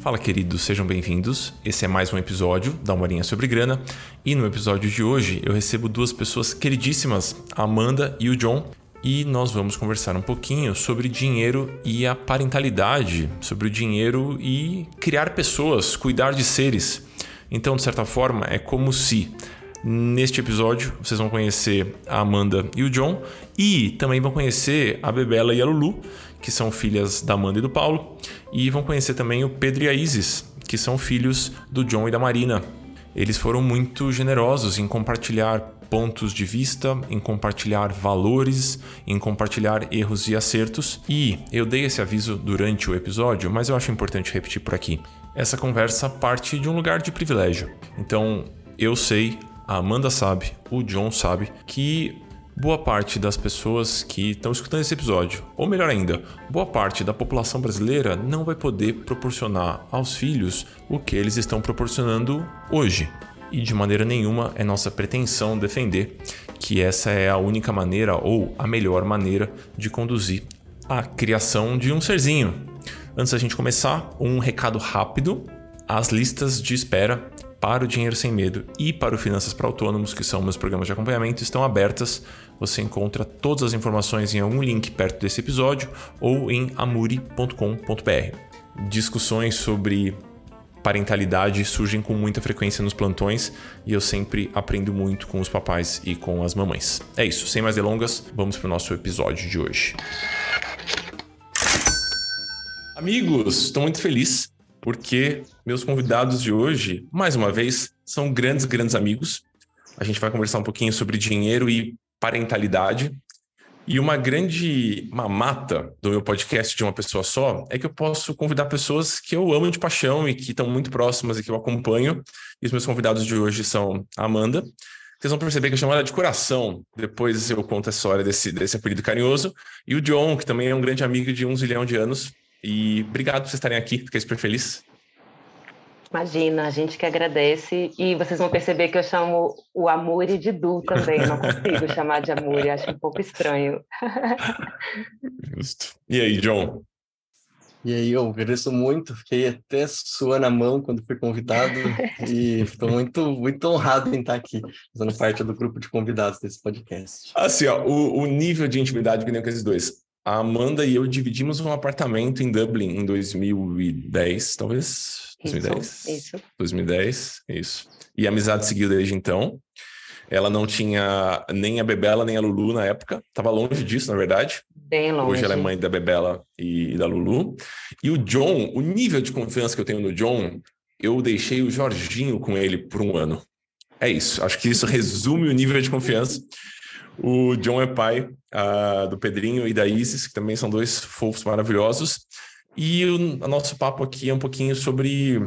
Fala, queridos, sejam bem-vindos. Esse é mais um episódio da Uma sobre Grana. E no episódio de hoje eu recebo duas pessoas queridíssimas, a Amanda e o John. E nós vamos conversar um pouquinho sobre dinheiro e a parentalidade, sobre o dinheiro e criar pessoas, cuidar de seres. Então, de certa forma, é como se Neste episódio, vocês vão conhecer a Amanda e o John e também vão conhecer a Bebela e a Lulu, que são filhas da Amanda e do Paulo, e vão conhecer também o Pedro e a Isis, que são filhos do John e da Marina. Eles foram muito generosos em compartilhar pontos de vista, em compartilhar valores, em compartilhar erros e acertos. E eu dei esse aviso durante o episódio, mas eu acho importante repetir por aqui. Essa conversa parte de um lugar de privilégio. Então, eu sei a Amanda sabe, o John sabe, que boa parte das pessoas que estão escutando esse episódio, ou melhor ainda, boa parte da população brasileira não vai poder proporcionar aos filhos o que eles estão proporcionando hoje. E de maneira nenhuma é nossa pretensão defender que essa é a única maneira ou a melhor maneira de conduzir a criação de um serzinho. Antes da gente começar, um recado rápido: as listas de espera para o Dinheiro Sem Medo e para o Finanças para Autônomos, que são meus programas de acompanhamento, estão abertas. Você encontra todas as informações em algum link perto desse episódio ou em amuri.com.br. Discussões sobre parentalidade surgem com muita frequência nos plantões e eu sempre aprendo muito com os papais e com as mamães. É isso, sem mais delongas, vamos para o nosso episódio de hoje. Amigos, estou muito feliz porque meus convidados de hoje, mais uma vez, são grandes, grandes amigos. A gente vai conversar um pouquinho sobre dinheiro e parentalidade. E uma grande mamata do meu podcast de uma pessoa só é que eu posso convidar pessoas que eu amo de paixão e que estão muito próximas e que eu acompanho. E os meus convidados de hoje são a Amanda. Vocês vão perceber que eu chamo ela de coração. Depois eu conto a história desse, desse apelido carinhoso. E o John, que também é um grande amigo de um zilhão de anos. E obrigado por vocês estarem aqui, fiquei super feliz. Imagina, a gente que agradece. E vocês vão perceber que eu chamo o Amuri de Du também, não consigo chamar de Amuri, acho um pouco estranho. Justo. E aí, John? E aí, eu agradeço muito, fiquei até suando a mão quando fui convidado e estou muito, muito honrado em estar aqui, fazendo parte do grupo de convidados desse podcast. Assim, ó, o, o nível de intimidade que tem com esses dois. A Amanda e eu dividimos um apartamento em Dublin em 2010, talvez? 2010? Isso, isso. 2010, isso. E a amizade seguiu desde então. Ela não tinha nem a Bebela nem a Lulu na época. Tava longe disso, na verdade. Bem longe. Hoje ela é mãe da Bebela e da Lulu. E o John, o nível de confiança que eu tenho no John, eu deixei o Jorginho com ele por um ano. É isso. Acho que isso resume o nível de confiança. O John é pai uh, do Pedrinho e da Isis, que também são dois fofos maravilhosos. E o, o nosso papo aqui é um pouquinho sobre,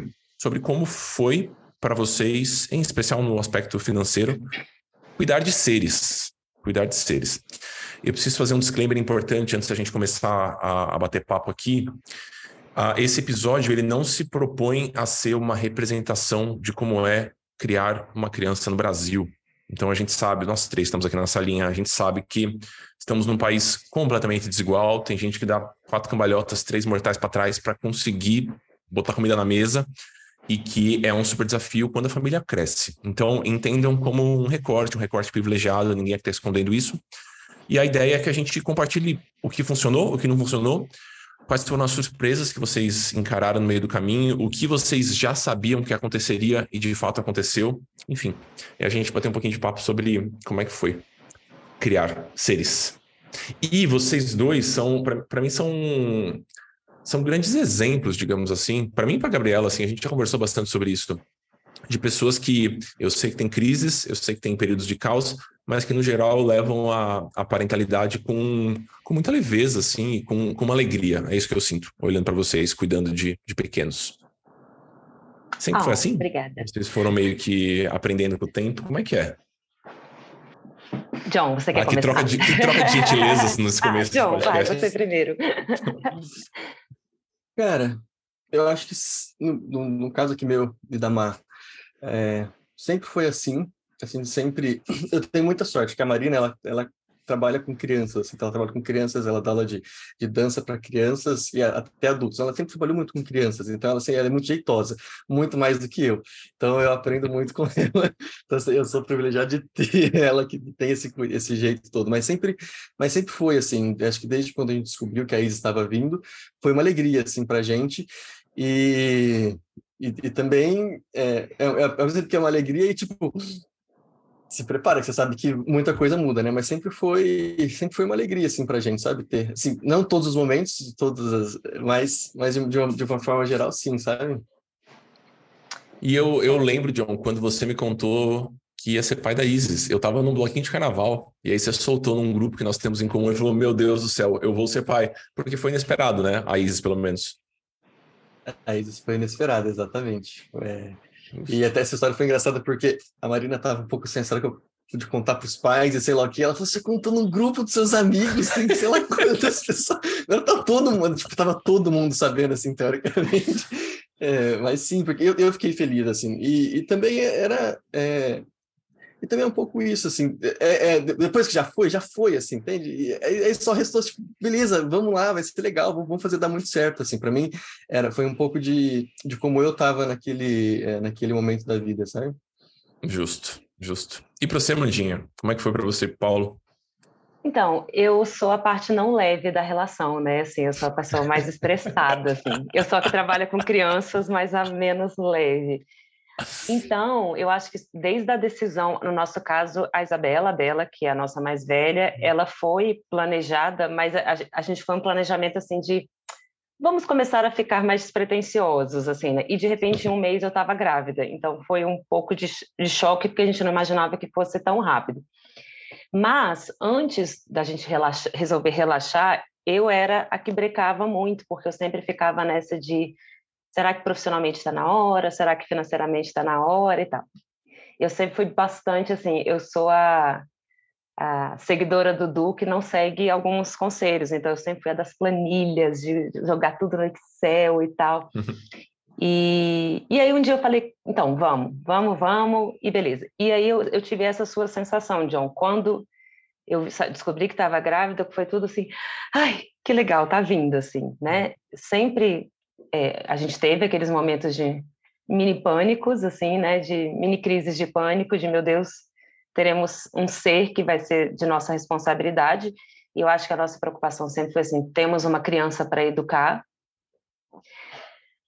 sobre como foi para vocês, em especial no aspecto financeiro, cuidar de seres. Cuidar de seres. Eu preciso fazer um disclaimer importante antes da gente começar a, a bater papo aqui. Uh, esse episódio ele não se propõe a ser uma representação de como é criar uma criança no Brasil. Então a gente sabe, nós três estamos aqui nessa linha, a gente sabe que estamos num país completamente desigual, tem gente que dá quatro cambalhotas, três mortais para trás para conseguir botar comida na mesa e que é um super desafio quando a família cresce. Então entendam como um recorte, um recorte privilegiado, ninguém está escondendo isso. E a ideia é que a gente compartilhe o que funcionou, o que não funcionou, Quais foram as surpresas que vocês encararam no meio do caminho? O que vocês já sabiam que aconteceria e de fato aconteceu? Enfim, e a gente vai ter um pouquinho de papo sobre como é que foi criar seres. E vocês dois são, para mim, são são grandes exemplos, digamos assim. Para mim e para Gabriela, assim, a gente já conversou bastante sobre isso de pessoas que eu sei que tem crises, eu sei que tem períodos de caos, mas que no geral levam a, a parentalidade com, com muita leveza, assim, com, com uma alegria. É isso que eu sinto, olhando para vocês, cuidando de, de pequenos. Sempre oh, foi assim? Obrigada. Vocês foram meio que aprendendo com o tempo. Como é que é? John, você quer ah, que começar? Troca de, que troca de gentilezas nesse ah, começo. John, vai, você primeiro. Cara, eu acho que no, no caso aqui meu e da Mar, é, sempre foi assim, assim, sempre... Eu tenho muita sorte, que a Marina, ela, ela trabalha com crianças, então ela trabalha com crianças, ela dá aula de, de dança para crianças e até adultos. Ela sempre trabalhou muito com crianças, então ela, assim, ela é muito jeitosa, muito mais do que eu. Então eu aprendo muito com ela. Então assim, eu sou privilegiado de ter ela que tem esse, esse jeito todo, mas sempre, mas sempre foi assim. Acho que desde quando a gente descobriu que a Isa estava vindo, foi uma alegria assim para gente. E, e, e, também é, é, é, é uma alegria e tipo se prepara, que você sabe que muita coisa muda, né? Mas sempre foi, sempre foi uma alegria, assim, pra gente, sabe? Ter, assim, não todos os momentos, todas as, mas, mas de, uma, de uma forma geral, sim, sabe? E eu, eu lembro, John, quando você me contou que ia ser pai da Isis. Eu tava num bloquinho de carnaval, e aí você soltou num grupo que nós temos em comum e falou: Meu Deus do céu, eu vou ser pai. Porque foi inesperado, né? A Isis, pelo menos. A Isis foi inesperada, exatamente. É... E até essa história foi engraçada porque a Marina estava um pouco sem que eu pude contar para os pais e sei lá o que. Ela falou: você contou num grupo dos seus amigos, tem sei lá quantas pessoas. Agora tá todo mundo, tipo, tava todo mundo sabendo, assim, teoricamente. É, mas sim, porque eu, eu fiquei feliz, assim. E, e também era. É, e também é um pouco isso, assim, é, é, depois que já foi, já foi, assim, entende? E aí só restou, tipo, beleza, vamos lá, vai ser legal, vamos fazer dar muito certo, assim, para mim era, foi um pouco de, de como eu estava naquele, é, naquele momento da vida, sabe? Justo, justo. E para você, Mandinha, como é que foi para você, Paulo? Então, eu sou a parte não leve da relação, né? Assim, eu sou a pessoa mais estressada, assim. Eu sou a que trabalha com crianças, mas a menos leve. Então, eu acho que desde a decisão, no nosso caso, a Isabela, a Bela, que é a nossa mais velha, uhum. ela foi planejada, mas a, a gente foi um planejamento assim de vamos começar a ficar mais despretensiosos, assim, né? E de repente, em um mês eu estava grávida, então foi um pouco de, de choque, porque a gente não imaginava que fosse tão rápido. Mas antes da gente relaxa, resolver relaxar, eu era a que brecava muito, porque eu sempre ficava nessa de Será que profissionalmente está na hora? Será que financeiramente está na hora e tal? Eu sempre fui bastante assim, eu sou a, a seguidora do Du que não segue alguns conselhos, então eu sempre fui a das planilhas, de jogar tudo no Excel e tal. E, e aí um dia eu falei, então, vamos, vamos, vamos, e beleza. E aí eu, eu tive essa sua sensação, John, quando eu descobri que estava grávida, foi tudo assim, ai, que legal, tá vindo, assim, né? Sempre é, a gente teve aqueles momentos de mini pânicos, assim, né, de mini crises de pânico, de meu Deus, teremos um ser que vai ser de nossa responsabilidade. E eu acho que a nossa preocupação sempre foi assim: temos uma criança para educar.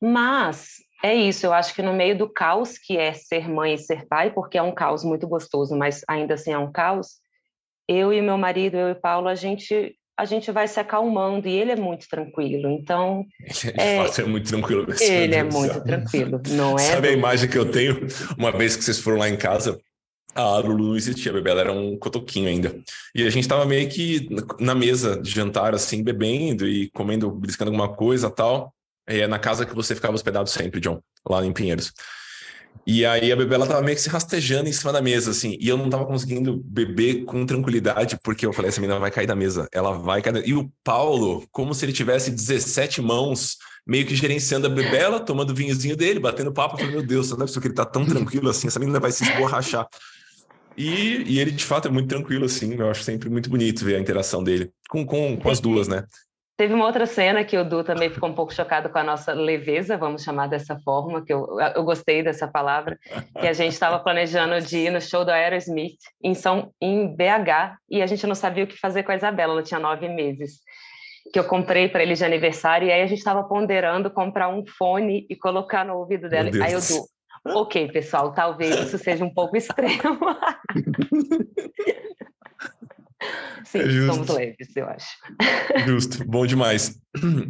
Mas é isso, eu acho que no meio do caos que é ser mãe e ser pai, porque é um caos muito gostoso, mas ainda assim é um caos, eu e meu marido, eu e Paulo, a gente a gente vai se acalmando e ele é muito tranquilo. Então. De é, fato, é muito tranquilo. Ele é muito tranquilo, não é? Sabe a imagem que eu tenho uma vez que vocês foram lá em casa? A Lulu não existia, bebê, ela era um cotoquinho ainda. E a gente tava meio que na mesa de jantar, assim, bebendo e comendo, briscando alguma coisa tal. É na casa que você ficava hospedado sempre, John, lá em Pinheiros. E aí a bebê ela tava meio que se rastejando em cima da mesa, assim, e eu não tava conseguindo beber com tranquilidade, porque eu falei, essa menina vai cair da mesa, ela vai cair. E o Paulo, como se ele tivesse 17 mãos, meio que gerenciando a bebê, ela tomando o vinhozinho dele, batendo papo, eu falei, meu Deus, não é possível que ele tá tão tranquilo assim, essa menina vai se esborrachar. E, e ele, de fato, é muito tranquilo, assim, eu acho sempre muito bonito ver a interação dele, com, com, com as duas, né? Teve uma outra cena que o Du também ficou um pouco chocado com a nossa leveza, vamos chamar dessa forma, que eu, eu gostei dessa palavra, que a gente estava planejando de ir no show do Aerosmith em, São, em BH e a gente não sabia o que fazer com a Isabela, ela tinha nove meses, que eu comprei para ele de aniversário e aí a gente estava ponderando comprar um fone e colocar no ouvido dela. Aí o Du, ok, pessoal, talvez isso seja um pouco extremo. Sim, é somos leves, eu acho. Justo, bom demais.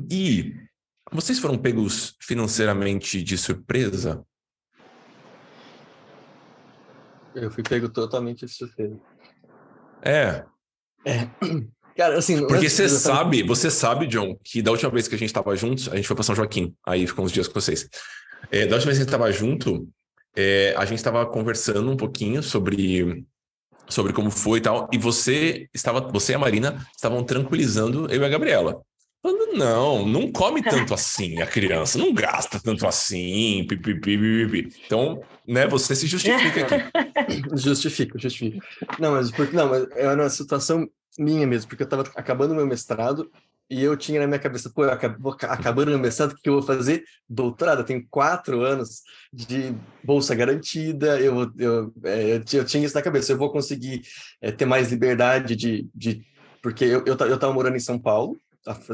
E vocês foram pegos financeiramente de surpresa? Eu fui pego totalmente de surpresa. É. É. Cara, assim. Porque você sabe, você sabe, John, que da última vez que a gente estava juntos, a gente foi para São Joaquim, aí ficou uns dias com vocês. É, da última vez que a gente estava junto, é, a gente estava conversando um pouquinho sobre sobre como foi e tal, e você estava, você e a Marina estavam tranquilizando eu e a Gabriela. Falando, não, não come tanto assim a criança, não gasta tanto assim, pipipi, Então, né, você se justifica aqui. Justifico, justifico. Não, mas porque não, mas é uma situação minha mesmo, porque eu estava acabando meu mestrado e eu tinha na minha cabeça, pô, eu acabo, acabando meu mestrado, o que eu vou fazer? Doutorado, eu tenho quatro anos de bolsa garantida, eu, eu, é, eu, eu tinha isso na cabeça, eu vou conseguir é, ter mais liberdade de... de porque eu, eu, eu tava morando em São Paulo,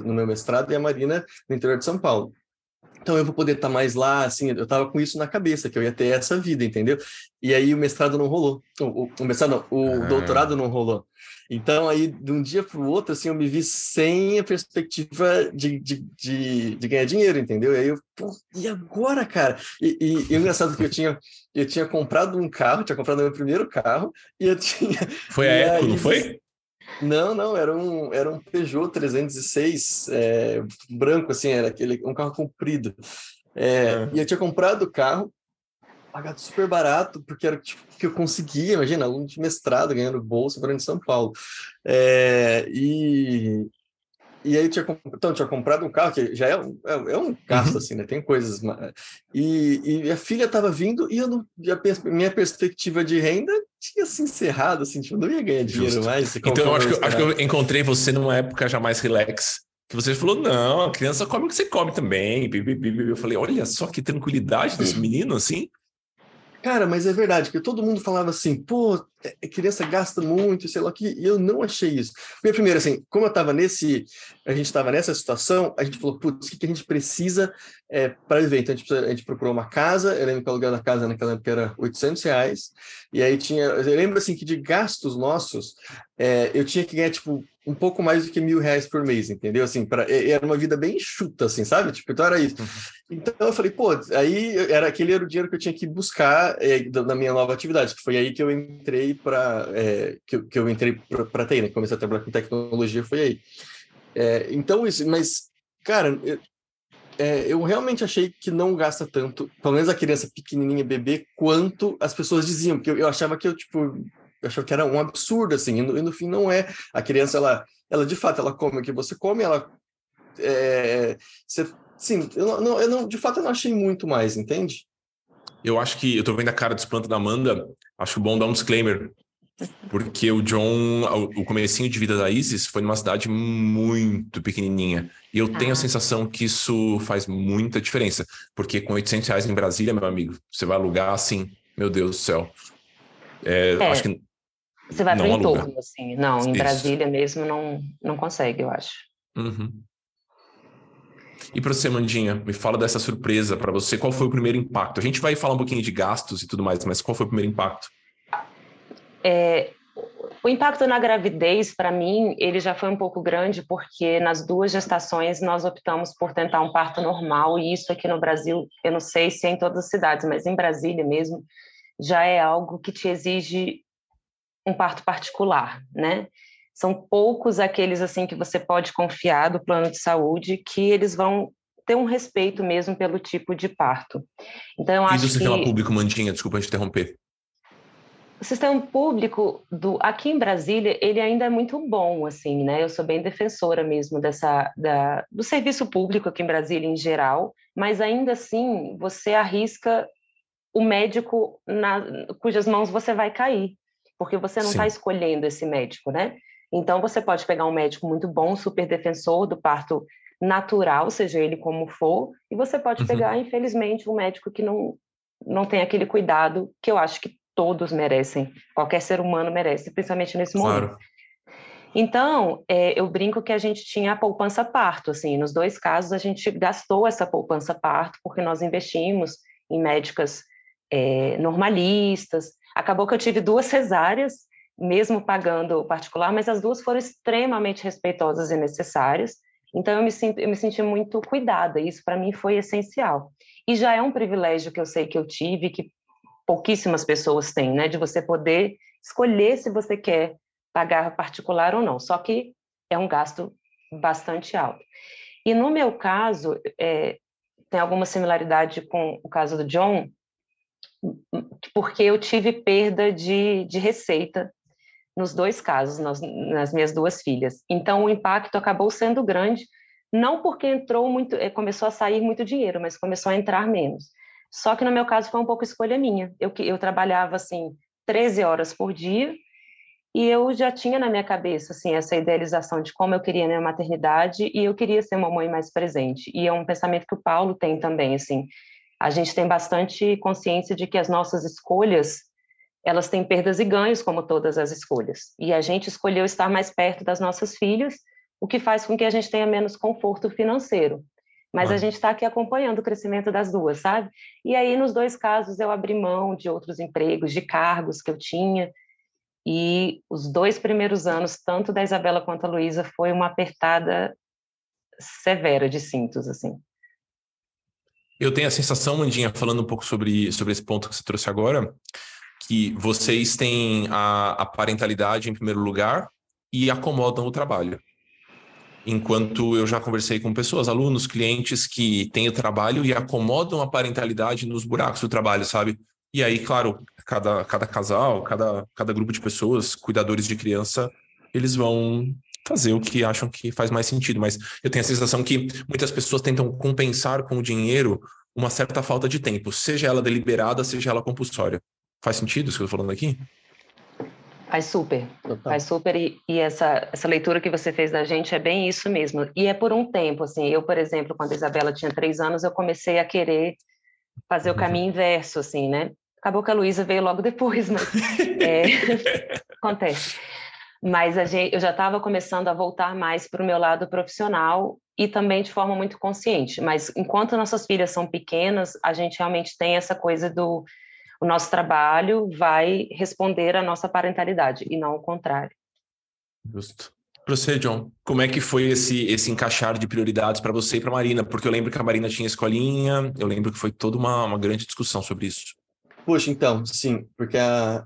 no meu mestrado, e a Marina no interior de São Paulo. Então eu vou poder estar tá mais lá, assim, eu tava com isso na cabeça, que eu ia ter essa vida, entendeu? E aí o mestrado não rolou. O, o, o mestrado não, o ah. doutorado não rolou. Então, aí, de um dia para o outro, assim, eu me vi sem a perspectiva de, de, de, de ganhar dinheiro, entendeu? E aí eu, pô, e agora, cara? E, e, e o engraçado é que eu tinha, eu tinha comprado um carro, tinha comprado meu primeiro carro, e eu tinha... Foi a Eco, não foi? Não, não, era um, era um Peugeot 306 é, branco, assim, era aquele, um carro comprido. É, E eu tinha comprado o carro, pagado super barato, porque era tipo que eu conseguia, imagina, aluno de mestrado ganhando bolsa para em São Paulo. É, e, e aí tinha, então, tinha comprado um carro, que já é um, é, é um gasto, uhum. assim, né? Tem coisas. E, e a filha estava vindo e eu não, a minha perspectiva de renda tinha se encerrado, assim, tipo, não ia ganhar dinheiro Justo. mais. Então, eu acho que, acho que eu encontrei você numa época já mais relax que você falou, não, a criança come o que você come também. Eu falei, olha só que tranquilidade desse menino, assim. Cara, mas é verdade, porque todo mundo falava assim, pô, é, criança gasta muito, sei lá que, e eu não achei isso. Porque, primeiro, assim, como eu estava nesse, a gente estava nessa situação, a gente falou, putz, o que, que a gente precisa é, para viver? Então, a gente, a gente, procurou uma casa, eu lembro que o aluguel da casa naquela época era 800 reais, e aí tinha, eu lembro, assim, que de gastos nossos, é, eu tinha que ganhar, tipo, um pouco mais do que mil reais por mês, entendeu? Assim, pra, era uma vida bem chuta, assim, sabe? Tipo, então era isso. Uhum. Então eu falei, pô, aí era aquele era o dinheiro que eu tinha que buscar é, na minha nova atividade, que foi aí que eu entrei para é, que, que, eu entrei para TI, né? Comecei a trabalhar com tecnologia, foi aí. É, então isso, mas cara, eu, é, eu realmente achei que não gasta tanto, pelo menos a criança pequenininha, bebê, quanto as pessoas diziam, porque eu, eu achava que eu tipo eu achava que era um absurdo, assim, e no, e no, fim não é. A criança, ela, ela de fato, ela come o que você come, ela. É, você, sim, eu não, eu não, de fato, eu não achei muito mais, entende? Eu acho que, eu tô vendo a cara de espanto da Amanda, acho bom dar um disclaimer, porque o John, o comecinho de vida da Isis foi numa cidade muito pequenininha. E eu tenho a ah. sensação que isso faz muita diferença. Porque com 800 reais em Brasília, meu amigo, você vai alugar assim, meu Deus do céu. É, é. Acho que você vai para o entorno, assim. Não, em Isso. Brasília mesmo não, não consegue, eu acho. Uhum. E para você, Mandinha, me fala dessa surpresa para você. Qual foi o primeiro impacto? A gente vai falar um pouquinho de gastos e tudo mais, mas qual foi o primeiro impacto? É, o impacto na gravidez, para mim, ele já foi um pouco grande, porque nas duas gestações nós optamos por tentar um parto normal, e isso aqui no Brasil, eu não sei se é em todas as cidades, mas em Brasília mesmo, já é algo que te exige um parto particular, né? São poucos aqueles assim que você pode confiar do plano de saúde que eles vão ter um respeito mesmo pelo tipo de parto. Então eu e acho do sistema que... público, Mandinha, desculpa te interromper. O sistema público do aqui em Brasília ele ainda é muito bom assim, né? Eu sou bem defensora mesmo dessa da, do serviço público aqui em Brasília em geral, mas ainda assim você arrisca o médico na, cujas mãos você vai cair porque você não está escolhendo esse médico, né? Então, você pode pegar um médico muito bom, super defensor do parto natural, seja ele como for, e você pode uhum. pegar, infelizmente, um médico que não, não tem aquele cuidado que eu acho que todos merecem, qualquer ser humano merece, principalmente nesse momento. Claro. Então, é, eu brinco que a gente tinha a poupança parto, assim, nos dois casos a gente gastou essa poupança parto porque nós investimos em médicas é, normalistas, Acabou que eu tive duas cesáreas, mesmo pagando o particular, mas as duas foram extremamente respeitosas e necessárias. Então eu me, sinto, eu me senti muito cuidada, e isso para mim foi essencial. E já é um privilégio que eu sei que eu tive, que pouquíssimas pessoas têm, né, de você poder escolher se você quer pagar particular ou não. Só que é um gasto bastante alto. E no meu caso, é, tem alguma similaridade com o caso do John, porque eu tive perda de, de receita nos dois casos, nas, nas, minhas duas filhas. Então, o impacto acabou sendo grande, não porque entrou muito, eh, começou a sair muito dinheiro, mas começou a entrar menos. Só que no meu caso foi um pouco escolha minha. Eu, eu trabalhava assim 13 horas por dia E eu já tinha na minha cabeça assim essa idealização de como eu queria minha maternidade e eu queria ser uma mãe mais presente. E é um pensamento que o Paulo tem também, assim. A gente tem bastante consciência de que as nossas escolhas, elas têm perdas e ganhos como todas as escolhas. E a gente escolheu estar mais perto das nossas filhas, o que faz com que a gente tenha menos conforto financeiro. Mas ah. a gente está aqui acompanhando o crescimento das duas, sabe? E aí, nos dois casos, eu abri mão de outros empregos, de cargos que eu tinha, e os dois primeiros anos, tanto da Isabela quanto da Luísa, foi uma apertada severa de cintos, assim. Eu tenho a sensação, Mandinha, falando um pouco sobre, sobre esse ponto que você trouxe agora, que vocês têm a, a parentalidade em primeiro lugar e acomodam o trabalho. Enquanto eu já conversei com pessoas, alunos, clientes que têm o trabalho e acomodam a parentalidade nos buracos do trabalho, sabe? E aí, claro, cada, cada casal, cada, cada grupo de pessoas, cuidadores de criança, eles vão fazer o que acham que faz mais sentido. Mas eu tenho a sensação que muitas pessoas tentam compensar com o dinheiro uma certa falta de tempo, seja ela deliberada, seja ela compulsória. Faz sentido isso que eu estou falando aqui? Faz super, faz super e, e, essa, essa leitura que você fez da gente é bem isso mesmo. E é por um tempo, assim, eu, por exemplo, quando a Isabela tinha três anos, eu comecei a querer fazer o caminho inverso, assim, né? Acabou que a Luísa veio logo depois, mas é, acontece. Mas a gente, eu já estava começando a voltar mais para o meu lado profissional e também de forma muito consciente. Mas enquanto nossas filhas são pequenas, a gente realmente tem essa coisa do o nosso trabalho vai responder à nossa parentalidade e não o contrário. Justo. Para você, John, como é que foi esse, esse encaixar de prioridades para você e para a Marina? Porque eu lembro que a Marina tinha escolinha, eu lembro que foi toda uma, uma grande discussão sobre isso. Poxa, então, sim, porque a,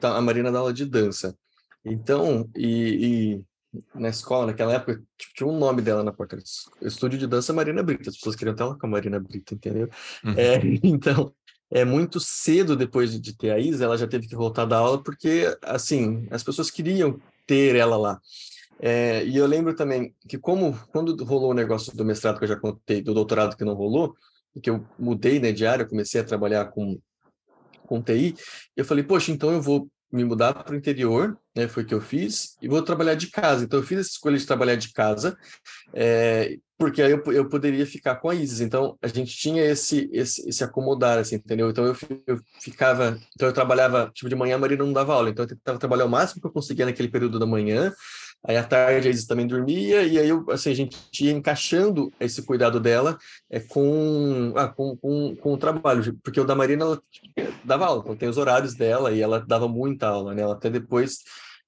tá, a Marina dá aula de dança. Então, e, e na escola, naquela época, tipo, tinha um nome dela na porta. Estúdio de dança Marina Brita. As pessoas queriam ter ela com a Marina Brita, entendeu? Uhum. É, então, é muito cedo depois de, ter a Isa, ela já teve que voltar da aula, porque, assim, as pessoas queriam ter ela lá. É, e eu lembro também que como quando rolou o negócio do mestrado que eu já contei, do doutorado que não rolou, e que eu mudei né, de área, comecei a trabalhar com com TI, eu falei, poxa, então eu vou me mudar para o interior, né, foi o que eu fiz, e vou trabalhar de casa. Então eu fiz essa escolha de trabalhar de casa, é, porque aí eu, eu poderia ficar com a Isis. Então a gente tinha esse, esse, esse acomodar, assim, entendeu? Então eu, eu ficava, então eu trabalhava, tipo, de manhã a Marina não dava aula, então eu tentava trabalhar o máximo que eu conseguia naquele período da manhã, Aí à tarde a Isis também dormia, e aí eu, assim, a gente ia encaixando esse cuidado dela é, com, ah, com, com, com, o trabalho, porque o da Marina ela dava aula, então tem os horários dela e ela dava muita aula, né? Ela até depois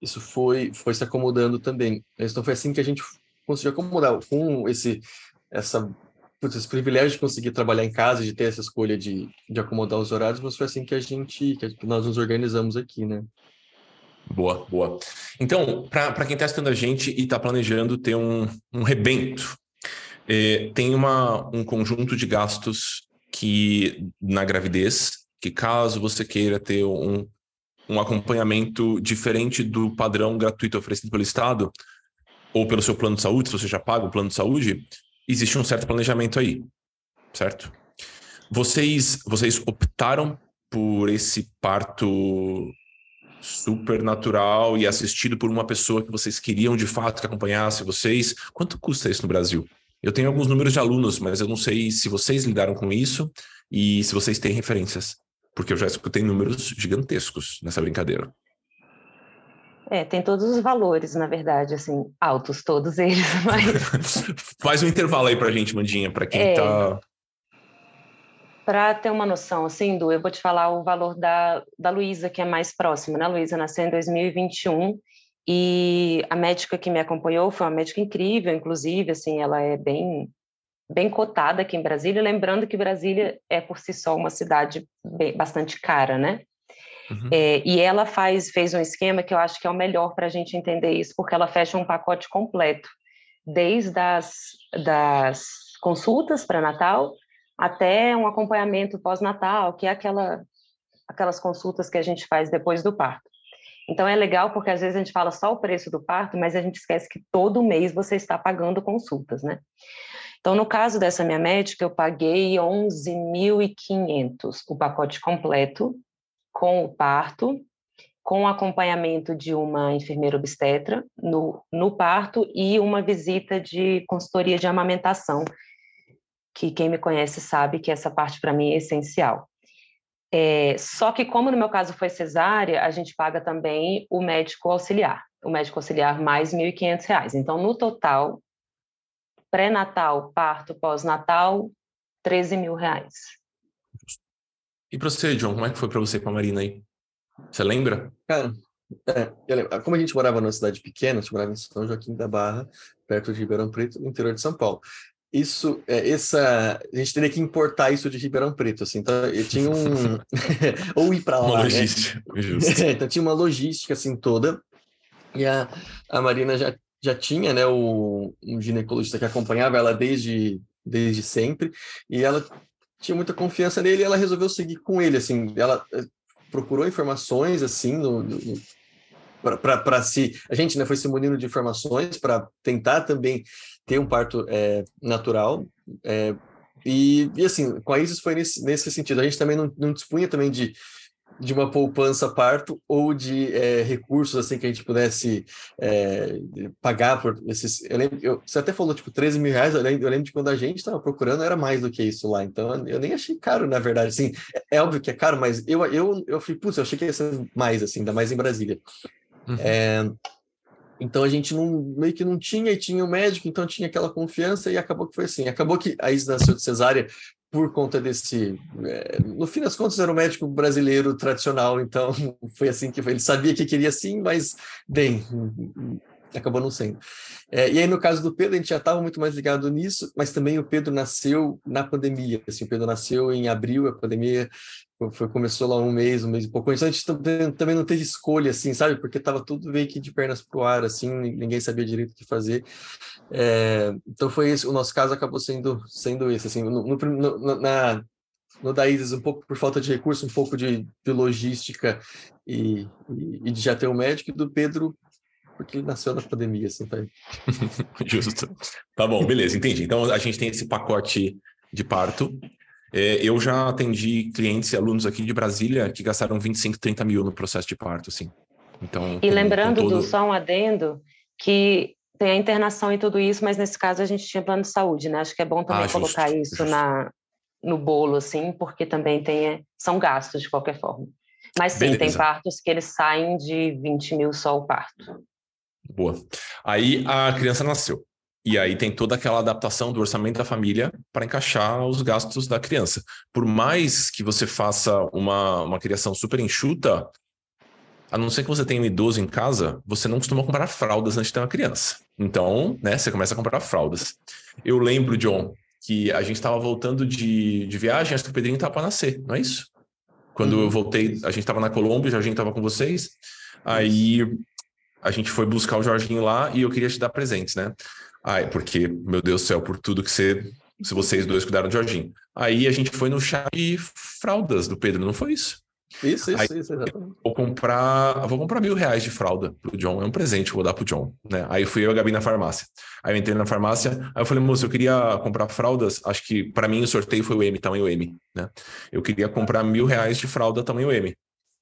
isso foi, foi se acomodando também. Então foi assim que a gente conseguiu acomodar com esse, essa, putz, esse privilégio de conseguir trabalhar em casa, de ter essa escolha de, de acomodar os horários, mas foi assim que a gente, que nós nos organizamos aqui, né? Boa, boa. Então, para quem está estudando a gente e está planejando ter um, um rebento, é, tem uma, um conjunto de gastos que na gravidez, que caso você queira ter um, um acompanhamento diferente do padrão gratuito oferecido pelo Estado, ou pelo seu plano de saúde, se você já paga o plano de saúde, existe um certo planejamento aí, certo? Vocês, vocês optaram por esse parto super natural e assistido por uma pessoa que vocês queriam de fato que acompanhasse vocês. Quanto custa isso no Brasil? Eu tenho alguns números de alunos, mas eu não sei se vocês lidaram com isso e se vocês têm referências, porque eu já escutei números gigantescos nessa brincadeira. É, tem todos os valores, na verdade, assim, altos todos eles, mas... Faz um intervalo aí pra gente, Mandinha, para quem é, tá para ter uma noção, assim, Du, eu vou te falar o valor da, da Luísa, que é mais próxima, né? A Luísa nasceu em 2021 e a médica que me acompanhou foi uma médica incrível, inclusive, assim, ela é bem bem cotada aqui em Brasília, lembrando que Brasília é por si só uma cidade bem, bastante cara, né? Uhum. É, e ela faz, fez um esquema que eu acho que é o melhor para a gente entender isso, porque ela fecha um pacote completo, desde as das consultas para Natal até um acompanhamento pós-natal, que é aquela, aquelas consultas que a gente faz depois do parto. Então é legal porque às vezes a gente fala só o preço do parto, mas a gente esquece que todo mês você está pagando consultas, né? Então, no caso dessa minha médica, eu paguei 11.500 o pacote completo com o parto, com acompanhamento de uma enfermeira obstetra no, no parto e uma visita de consultoria de amamentação, que quem me conhece sabe que essa parte para mim é essencial. É, só que, como no meu caso foi cesárea, a gente paga também o médico auxiliar. O médico auxiliar mais R$ 1.500. Então, no total, pré-natal, parto, pós-natal, 13 mil reais. E para você, John, como é que foi para você com a Marina aí? Você lembra? Cara, é, como a gente morava numa cidade pequena, a gente morava em São Joaquim da Barra, perto de Ribeirão Preto, no interior de São Paulo isso, é, essa, a gente teria que importar isso de Ribeirão Preto, assim, então eu tinha um, ou ir para lá, uma né? logística, né? então tinha uma logística, assim, toda, e a, a Marina já, já tinha, né, o, um ginecologista que acompanhava ela desde, desde sempre, e ela tinha muita confiança nele, e ela resolveu seguir com ele, assim, ela eh, procurou informações, assim, no, no para se a gente né, foi se munindo de informações para tentar também ter um parto é, natural é, e, e, assim com a Isis foi nesse, nesse sentido. A gente também não, não dispunha também de de uma poupança parto ou de é, recursos assim que a gente pudesse é, pagar por esses. Eu lembro, eu, você até falou tipo 13 mil reais. Eu lembro, eu lembro de quando a gente estava procurando era mais do que isso lá. Então eu nem achei caro na verdade. Assim, é, é óbvio que é caro, mas eu eu eu fui putz, eu achei que ia ser mais assim, ainda mais em Brasília. Uhum. É, então a gente não, meio que não tinha e tinha o médico, então tinha aquela confiança e acabou que foi assim. Acabou que a Isa nasceu de cesárea por conta desse. É, no fim das contas, era um médico brasileiro tradicional, então foi assim que foi. Ele sabia que queria sim, mas bem, acabou não sendo. É, e aí, no caso do Pedro, a gente já estava muito mais ligado nisso, mas também o Pedro nasceu na pandemia. Assim, o Pedro nasceu em abril, a pandemia foi, começou lá um mês, um mês e pouco. Então a gente também não teve escolha, assim, sabe? Porque estava tudo meio que de pernas para o ar, assim, ninguém sabia direito o que fazer. É, então foi esse, o nosso caso acabou sendo, sendo esse, assim, no, no, no, na, no da Isis, um pouco por falta de recurso, um pouco de, de logística e, e, e, de já ter um médico, e do Pedro, porque ele nasceu na pandemia, assim, tá? Justo. Tá bom, beleza, entendi. Então a gente tem esse pacote de parto é, eu já atendi clientes e alunos aqui de Brasília que gastaram 25, 30 mil no processo de parto, assim. Então, e lembrando todo... do só um adendo, que tem a internação e tudo isso, mas nesse caso a gente tinha plano de saúde, né? Acho que é bom também ah, justo, colocar isso justo. na, no bolo, assim, porque também tem, são gastos de qualquer forma. Mas sim, Beleza. tem partos que eles saem de 20 mil só o parto. Boa. Aí a criança nasceu. E aí tem toda aquela adaptação do orçamento da família para encaixar os gastos da criança. Por mais que você faça uma, uma criação super enxuta, a não ser que você tenha um idoso em casa, você não costuma comprar fraldas antes de ter uma criança. Então, né, você começa a comprar fraldas. Eu lembro, John, que a gente estava voltando de, de viagem, acho que o Pedrinho estava para nascer, não é isso? Quando eu uhum. voltei, a gente estava na Colômbia, o Jorginho estava com vocês. Aí a gente foi buscar o Jorginho lá e eu queria te dar presentes, né? Ai, porque, meu Deus do céu, por tudo que você, se vocês dois cuidaram de Jorginho. Aí a gente foi no chá de fraldas do Pedro, não foi isso? Isso, isso, Aí, isso, exatamente. Vou comprar, vou comprar mil reais de fralda pro John, é um presente que eu vou dar pro John, né? Aí fui eu e a Gabi na farmácia. Aí eu entrei na farmácia, aí eu falei, moço, eu queria comprar fraldas, acho que para mim o sorteio foi o M, tamanho M, né? Eu queria comprar mil reais de fralda tamanho M.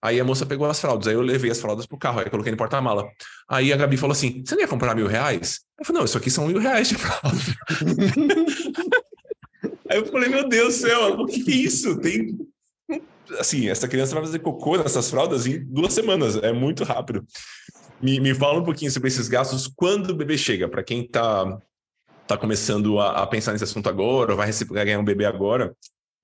Aí a moça pegou as fraldas, aí eu levei as fraldas pro carro, aí coloquei no porta-mala. Aí a Gabi falou assim: você não ia comprar mil reais? Eu falei, não, isso aqui são mil reais de fralda. aí eu falei, meu Deus do céu, o que é isso? Tem. Assim, essa criança vai fazer cocô nessas fraldas em duas semanas, é muito rápido. Me, me fala um pouquinho sobre esses gastos quando o bebê chega, para quem tá, tá começando a, a, pensar nesse assunto agora, ou vai, receber, ganhar um bebê agora,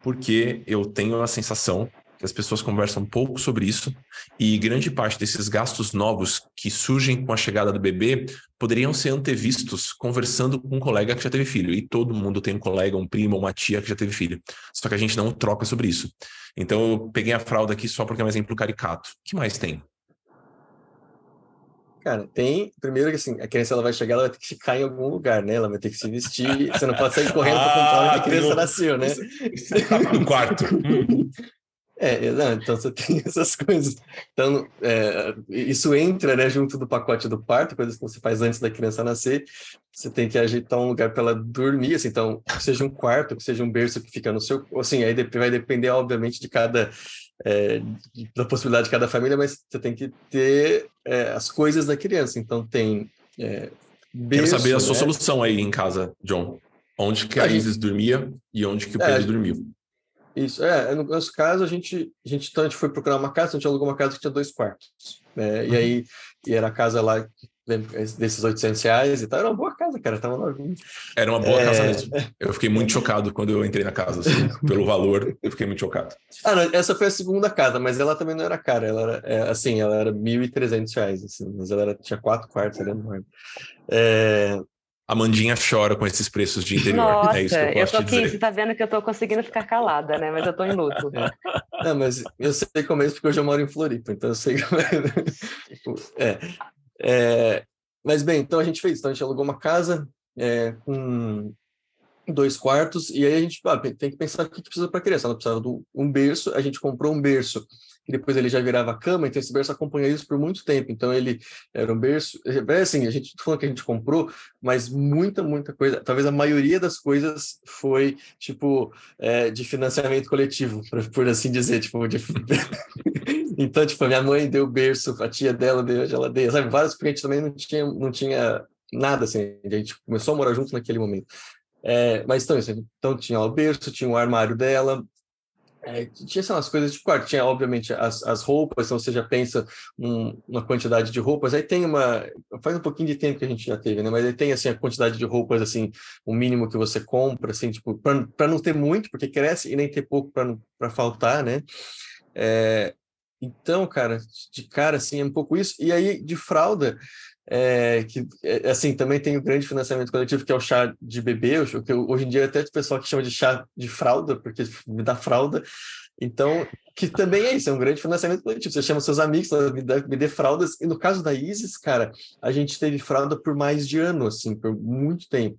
porque eu tenho a sensação as pessoas conversam pouco sobre isso e grande parte desses gastos novos que surgem com a chegada do bebê poderiam ser antevistos conversando com um colega que já teve filho. E todo mundo tem um colega, um primo, uma tia que já teve filho. Só que a gente não troca sobre isso. Então eu peguei a fralda aqui só porque é um exemplo caricato. O que mais tem? Cara, tem. Primeiro que assim, a criança ela vai chegar, ela vai ter que ficar em algum lugar, né? Ela vai ter que se vestir. Você não pode sair correndo ah, para comprar onde a criança nasceu, né? No quarto. É, não, então você tem essas coisas. Então, é, isso entra né, junto do pacote do parto, coisas que você faz antes da criança nascer. Você tem que ajeitar um lugar para ela dormir, assim, então, que seja um quarto, que seja um berço que fica no seu. Assim, aí vai depender, obviamente, de cada. É, da possibilidade de cada família, mas você tem que ter é, as coisas da criança. Então, tem. É, berço, Quero saber a sua né? solução aí em casa, John. Onde que a, a Isis gente... dormia e onde que o é, Pedro dormiu? Isso, é, no nosso caso, a gente, a gente, então, a gente foi procurar uma casa, a gente alugou uma casa que tinha dois quartos, né, e uhum. aí, e era a casa lá, desses 800 reais e tal, era uma boa casa, cara, tava novinho. Era uma boa é... casa mesmo. Eu fiquei muito chocado quando eu entrei na casa, assim, pelo valor, eu fiquei muito chocado. Ah, não, essa foi a segunda casa, mas ela também não era cara, ela era, é, assim, ela era 1.300 reais, assim, mas ela era, tinha quatro quartos, era enorme. É, a Mandinha chora com esses preços de interior. Nossa, é isso que eu, eu tô aqui, você tá vendo que eu tô conseguindo ficar calada, né? Mas eu tô em luto. É. Não, mas eu sei como é isso porque hoje eu moro em Floripa, então eu sei como é. É. é. Mas bem, então a gente fez, então a gente alugou uma casa é, com dois quartos, e aí a gente ah, tem que pensar o que, precisa para a criança. Ela precisava de um berço, a gente comprou um berço depois ele já virava cama, então esse berço acompanha isso por muito tempo. Então ele era um berço, é assim, a gente falando que a gente comprou, mas muita, muita coisa, talvez a maioria das coisas foi tipo é, de financiamento coletivo, por assim dizer, tipo de... então tipo a minha mãe deu berço, a tia dela deu a geladeira, sabe? Vários gente também não tinha, não tinha nada assim, a gente começou a morar junto naquele momento. É, mas então, assim, então tinha o berço, tinha o armário dela, é, tinha essas coisas de quarto, tinha obviamente as, as roupas, então você já pensa um, uma quantidade de roupas, aí tem uma, faz um pouquinho de tempo que a gente já teve, né, mas aí tem assim a quantidade de roupas, assim, o mínimo que você compra, assim, tipo, para não ter muito, porque cresce, e nem ter pouco para faltar, né, é, então, cara, de cara, assim, é um pouco isso, e aí de fralda, é, que é, assim também tem o grande financiamento coletivo que é o chá de bebê, o que hoje em dia até o pessoal que chama de chá de fralda, porque me dá fralda. Então, que também é isso, é um grande financiamento coletivo. Você chama seus amigos, me dê, me dê fraldas. E no caso da Isis, cara, a gente teve fralda por mais de ano, assim, por muito tempo.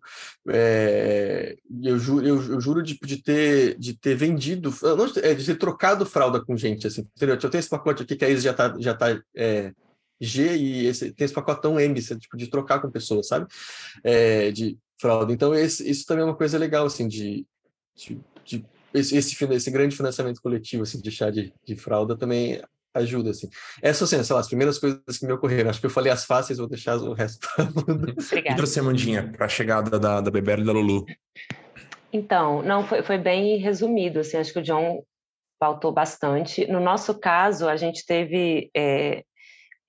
É, eu, juro, eu, eu, juro de, de, ter, de ter vendido, não, é, de ter trocado fralda com gente, assim, entendeu? Eu tenho esse pacote aqui que a Isis já tá, já tá é, G e esse, tem esse pacotão M, tipo, de trocar com pessoas, sabe? É, de fraude. Então, esse, isso também é uma coisa legal, assim, de, de, de esse, esse, esse, grande financiamento coletivo, assim, de chá de, de fralda também ajuda, assim. Essas, assim, sei lá, as primeiras coisas que me ocorreram. Acho que eu falei as fáceis, vou deixar o resto E para você, Mandinha, para a chegada da, da e da Lulu? Então, não, foi, foi bem resumido, assim, acho que o John faltou bastante. No nosso caso, a gente teve é,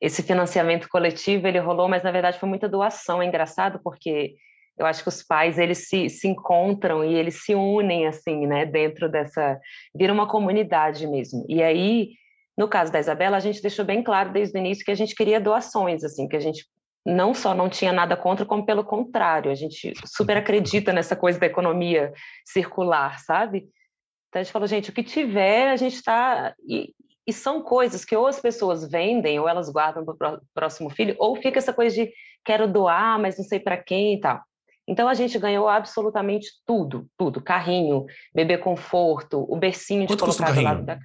esse financiamento coletivo ele rolou, mas na verdade foi muita doação. É engraçado porque eu acho que os pais eles se, se encontram e eles se unem assim, né, dentro dessa vira uma comunidade mesmo. E aí, no caso da Isabela, a gente deixou bem claro desde o início que a gente queria doações, assim, que a gente não só não tinha nada contra, como pelo contrário, a gente super acredita nessa coisa da economia circular, sabe? Então a gente falou, gente, o que tiver, a gente está. E, e são coisas que ou as pessoas vendem ou elas guardam para o próximo filho, ou fica essa coisa de quero doar, mas não sei para quem e tal. Então a gente ganhou absolutamente tudo, tudo, carrinho, bebê conforto, o bercinho de Quanto colocar do lado da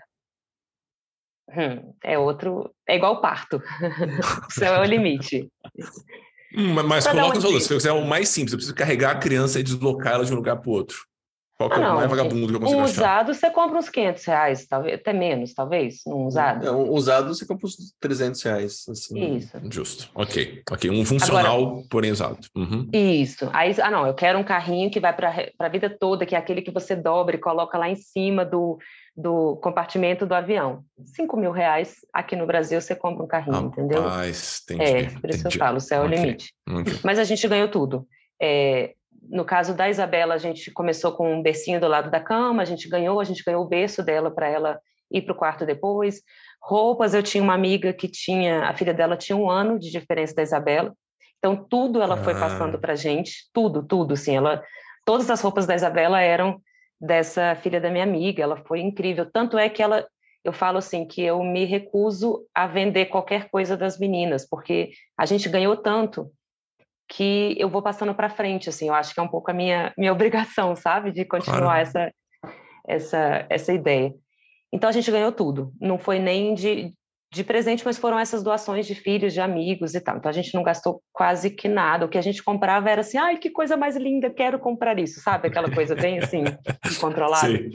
hum, é outro, é igual parto. o céu é o limite. Hum, mas coloca os valores. Se você é o mais simples, eu preciso carregar a criança e deslocar ela de um lugar para o outro. Qual ah, é o mais vagabundo que eu consigo um usado você compra uns 500 reais, talvez, até menos, talvez, um usado. É, um usado você compra uns 300 reais. Assim. Isso. Justo, ok. Ok, um funcional, Agora, porém usado. Uhum. Isso. Aí, ah, não, eu quero um carrinho que vai para a vida toda, que é aquele que você dobra e coloca lá em cima do, do compartimento do avião. 5 mil reais, aqui no Brasil você compra um carrinho, ah, entendeu? Rapaz, entendi. É, por isso entendi. eu falo, o céu é o limite. Okay. Mas a gente ganhou tudo. É, no caso da Isabela, a gente começou com um bercinho do lado da cama, a gente ganhou, a gente ganhou o berço dela para ela ir para o quarto depois. Roupas, eu tinha uma amiga que tinha, a filha dela tinha um ano de diferença da Isabela, então tudo ela foi passando ah. para gente, tudo, tudo, assim, ela, todas as roupas da Isabela eram dessa filha da minha amiga, ela foi incrível, tanto é que ela, eu falo assim, que eu me recuso a vender qualquer coisa das meninas, porque a gente ganhou tanto, que eu vou passando para frente, assim, eu acho que é um pouco a minha, minha obrigação, sabe, de continuar claro. essa, essa, essa ideia. Então a gente ganhou tudo. Não foi nem de, de presente, mas foram essas doações de filhos, de amigos e tal. Então a gente não gastou quase que nada. O que a gente comprava era assim, ai, que coisa mais linda, quero comprar isso, sabe? Aquela coisa bem assim, controlada. Sim.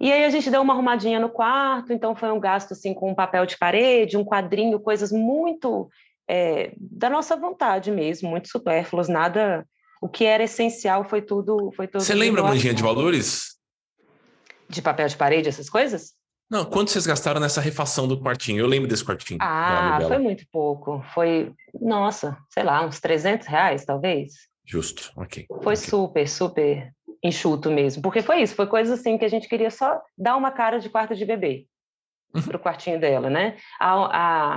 E aí a gente deu uma arrumadinha no quarto, então foi um gasto assim com um papel de parede, um quadrinho, coisas muito é, da nossa vontade mesmo, muito supérfluos, nada. O que era essencial foi tudo. Foi tudo Você lembra, Mandinha, de valores? De papel de parede, essas coisas? Não, quanto vocês gastaram nessa refação do quartinho? Eu lembro desse quartinho. Ah, foi muito pouco. Foi, nossa, sei lá, uns 300 reais, talvez. Justo, ok. Foi okay. super, super enxuto mesmo. Porque foi isso, foi coisa assim que a gente queria só dar uma cara de quarto de bebê. Uhum. para o quartinho dela, né? A,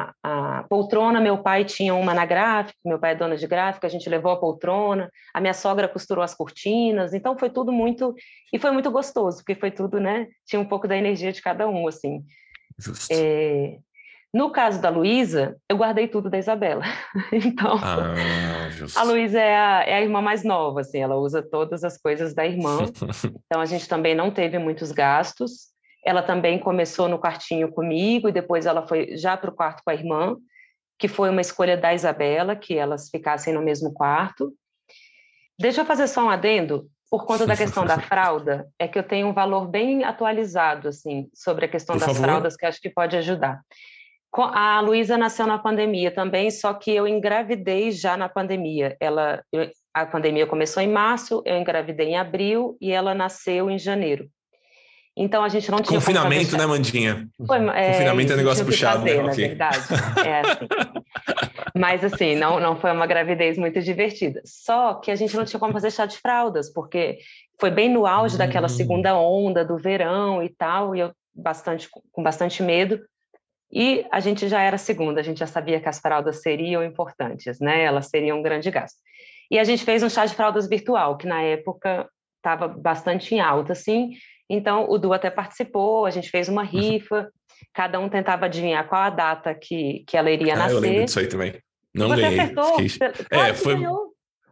a, a, poltrona, meu pai tinha uma na gráfica, meu pai é dona de gráfica, a gente levou a poltrona, a minha sogra costurou as cortinas, então foi tudo muito, e foi muito gostoso, porque foi tudo, né? Tinha um pouco da energia de cada um, assim. É, no caso da Luísa, eu guardei tudo da Isabela. então, ah, a Luísa é a, é a irmã mais nova, assim, ela usa todas as coisas da irmã. então, a gente também não teve muitos gastos. Ela também começou no quartinho comigo e depois ela foi já para o quarto com a irmã, que foi uma escolha da Isabela, que elas ficassem no mesmo quarto. Deixa eu fazer só um adendo, por conta da questão da fralda, é que eu tenho um valor bem atualizado assim sobre a questão por das favor. fraldas que acho que pode ajudar. A Luísa nasceu na pandemia também, só que eu engravidei já na pandemia. Ela, a pandemia começou em março, eu engravidei em abril e ela nasceu em janeiro. Então a gente não tinha. Confinamento, né, Mandinha? Foi, é, Confinamento é negócio puxado, fazer, né? Na okay. verdade. É assim. Mas assim, não, não foi uma gravidez muito divertida. Só que a gente não tinha como fazer chá de fraldas, porque foi bem no auge hum. daquela segunda onda do verão e tal, e eu bastante, com bastante medo. E a gente já era segunda, a gente já sabia que as fraldas seriam importantes, né? Elas seriam um grande gasto. E a gente fez um chá de fraldas virtual, que na época estava bastante em alta, assim, então, o Du até participou, a gente fez uma uhum. rifa, cada um tentava adivinhar qual a data que, que ela iria ah, nascer. Eu lembro disso aí também. Não você ganhei. Acertou? Fiquei... Claro é, foi.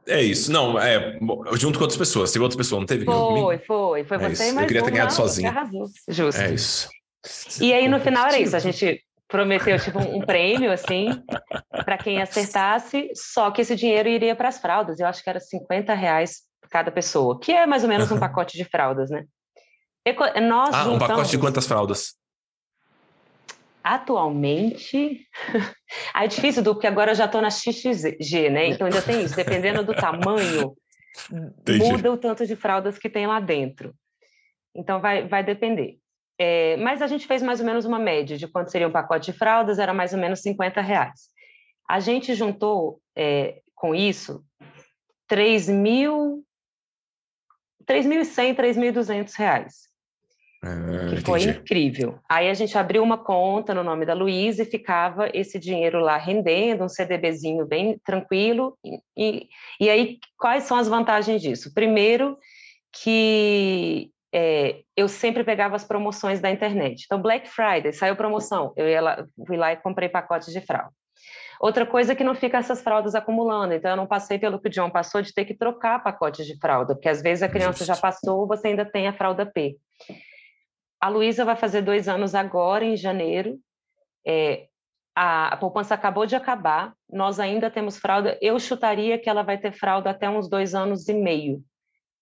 É isso. Não, é junto com outras pessoas. Teve outras pessoas, não teve? Foi, foi. Foi é você, mas Eu queria ter ganhado sozinho. Justo. É isso. E aí, no final, era isso. A gente prometeu tipo um prêmio assim para quem acertasse, só que esse dinheiro iria para as fraldas. Eu acho que era 50 reais cada pessoa, que é mais ou menos um pacote de fraldas, né? Nós ah, um pacote de quantas fraldas? Atualmente, ah, é difícil, porque agora eu já estou na XXG, né? Então ainda tem isso, dependendo do tamanho, Entendi. muda o tanto de fraldas que tem lá dentro. Então vai, vai depender. É, mas a gente fez mais ou menos uma média de quanto seria um pacote de fraldas, era mais ou menos 50 reais. A gente juntou é, com isso 3 mil, 3.100, 3.200 reais. Ah, que foi incrível. Aí a gente abriu uma conta no nome da Luísa e ficava esse dinheiro lá rendendo, um CDBzinho bem tranquilo. E, e aí, quais são as vantagens disso? Primeiro, que é, eu sempre pegava as promoções da internet. Então, Black Friday, saiu promoção, eu ia lá, fui lá e comprei pacotes de fralda. Outra coisa é que não fica essas fraldas acumulando. Então, eu não passei pelo que o John passou de ter que trocar pacotes de fralda, porque às vezes a criança já passou, você ainda tem a fralda P. A Luísa vai fazer dois anos agora, em janeiro. É, a, a, poupança acabou de acabar, nós ainda temos fralda. Eu chutaria que ela vai ter fralda até uns dois anos e meio,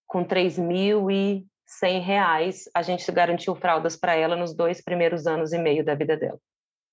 com R$ reais. A gente garantiu fraldas para ela nos dois primeiros anos e meio da vida dela.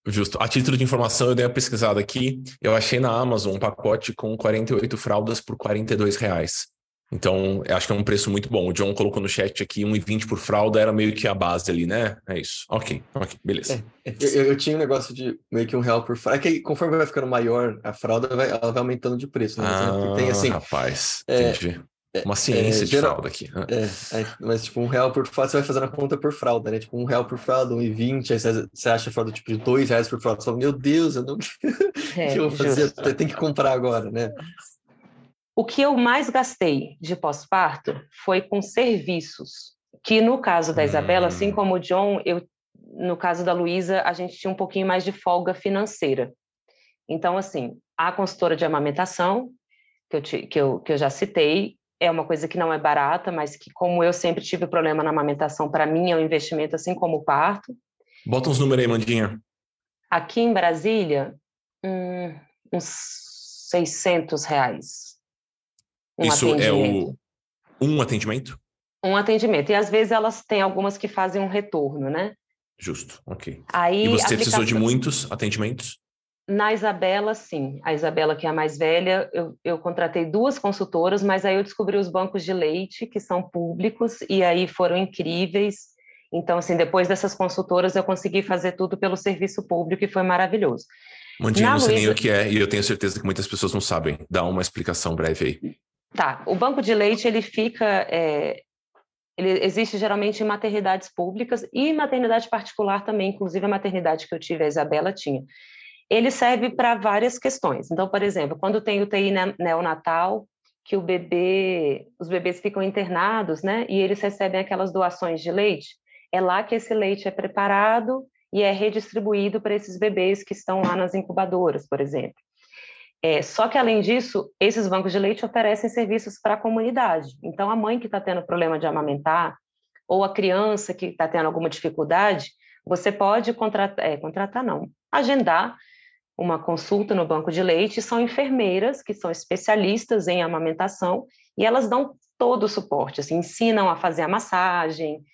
Justo. A título de informação, eu dei uma pesquisada aqui. Eu achei na Amazon um pacote com 48 fraldas por R$ reais. Então, acho que é um preço muito bom. O John colocou no chat aqui 1,20 por fralda, era meio que a base ali, né? É isso. Ok, ok, beleza. É, é eu, eu, tinha um negócio de meio que um real por fralda. É que conforme vai ficando maior a fralda, vai, ela vai aumentando de preço. Né? Ah, tem, assim, rapaz, é, entendi. É, Uma ciência é, de geral, fralda aqui. Né? É, mas tipo, um real por fralda, você vai fazendo a conta por fralda, né? Tipo, um real por fralda, um e vinte, aí você, você acha fralda tipo de dois reais por fralda. Você fala, meu Deus, eu não. É, que eu vou fazer? Eu tenho que comprar agora, né? O que eu mais gastei de pós-parto foi com serviços, que no caso da Isabela, assim hum. como o John, eu, no caso da Luísa, a gente tinha um pouquinho mais de folga financeira. Então, assim, a consultora de amamentação, que eu, te, que eu, que eu já citei, é uma coisa que não é barata, mas que, como eu sempre tive problema na amamentação, para mim é um investimento assim como o parto. Bota uns números aí, Mandinha. Aqui em Brasília, hum, uns 600 reais. Um Isso é o um atendimento? Um atendimento. E às vezes elas têm algumas que fazem um retorno, né? Justo, ok. Aí, e você aplicação... precisou de muitos atendimentos? Na Isabela, sim. A Isabela, que é a mais velha, eu, eu contratei duas consultoras, mas aí eu descobri os bancos de leite, que são públicos, e aí foram incríveis. Então, assim, depois dessas consultoras, eu consegui fazer tudo pelo serviço público e foi maravilhoso. Mandinho, não sei nem o que é, e eu tenho certeza que muitas pessoas não sabem. Dá uma explicação breve aí. Tá, o banco de leite, ele fica... É, ele existe geralmente em maternidades públicas e maternidade particular também, inclusive a maternidade que eu tive, a Isabela, tinha ele serve para várias questões. Então, por exemplo, quando tem UTI neonatal, que o bebê, os bebês ficam internados, né, e eles recebem aquelas doações de leite, é lá que esse leite é preparado e é redistribuído para esses bebês que estão lá nas incubadoras, por exemplo. É, só que, além disso, esses bancos de leite oferecem serviços para a comunidade. Então, a mãe que está tendo problema de amamentar, ou a criança que está tendo alguma dificuldade, você pode contratar, é, contratar não, agendar uma consulta no banco de leite, são enfermeiras que são especialistas em amamentação e elas dão todo o suporte, assim, ensinam a fazer a massagem,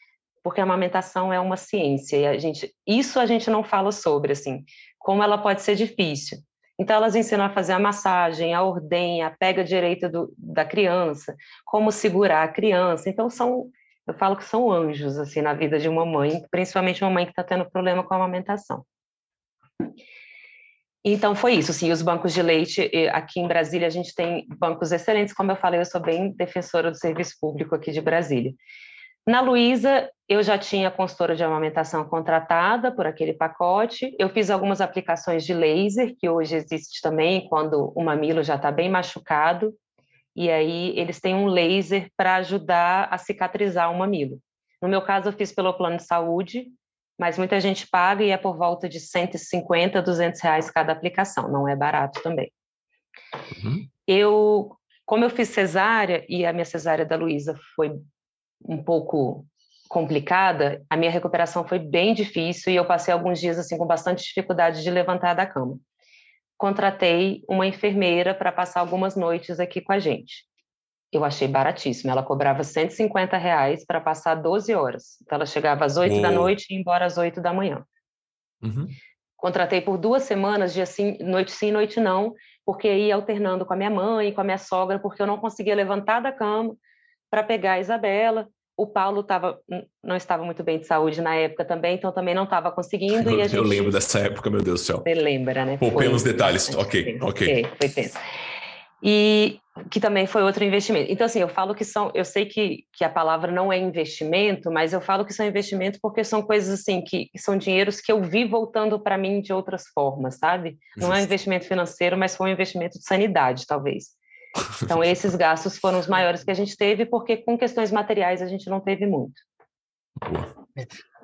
porque a amamentação é uma ciência e a gente, isso a gente não fala sobre, assim, como ela pode ser difícil. Então, elas ensinam a fazer a massagem, a ordenha, a pega direita do, da criança, como segurar a criança. Então, são, eu falo que são anjos, assim, na vida de uma mãe, principalmente uma mãe que está tendo problema com a amamentação. Então foi isso, sim, os bancos de leite, aqui em Brasília a gente tem bancos excelentes, como eu falei, eu sou bem defensora do serviço público aqui de Brasília. Na Luísa, eu já tinha consultora de amamentação contratada por aquele pacote, eu fiz algumas aplicações de laser, que hoje existe também, quando o mamilo já está bem machucado, e aí eles têm um laser para ajudar a cicatrizar o mamilo. No meu caso, eu fiz pelo plano de saúde, mas muita gente paga e é por volta de 150, 200 reais cada aplicação, não é barato também. Uhum. Eu, como eu fiz cesárea e a minha cesárea da Luísa foi um pouco complicada, a minha recuperação foi bem difícil e eu passei alguns dias assim com bastante dificuldade de levantar da cama. Contratei uma enfermeira para passar algumas noites aqui com a gente eu achei baratíssimo. Ela cobrava 150 reais para passar 12 horas. Então, ela chegava às 8 da noite e ia embora às 8 da manhã. Uhum. Contratei por duas semanas, dia sim, noite sim, noite não, porque ia alternando com a minha mãe, com a minha sogra, porque eu não conseguia levantar da cama para pegar a Isabela. O Paulo tava, não estava muito bem de saúde na época também, então também não estava conseguindo. Eu, gente... eu, lembro dessa época, meu Deus do céu. Você lembra, né? Poupemos detalhes. Ok, ok. Foi tenso e que também foi outro investimento. Então, assim, eu falo que são, eu sei que, que a palavra não é investimento, mas eu falo que são investimentos porque são coisas assim que, que são dinheiros que eu vi voltando para mim de outras formas, sabe? Não é um investimento financeiro, mas foi um investimento de sanidade, talvez. Então, esses gastos foram os maiores que a gente teve, porque com questões materiais a gente não teve muito.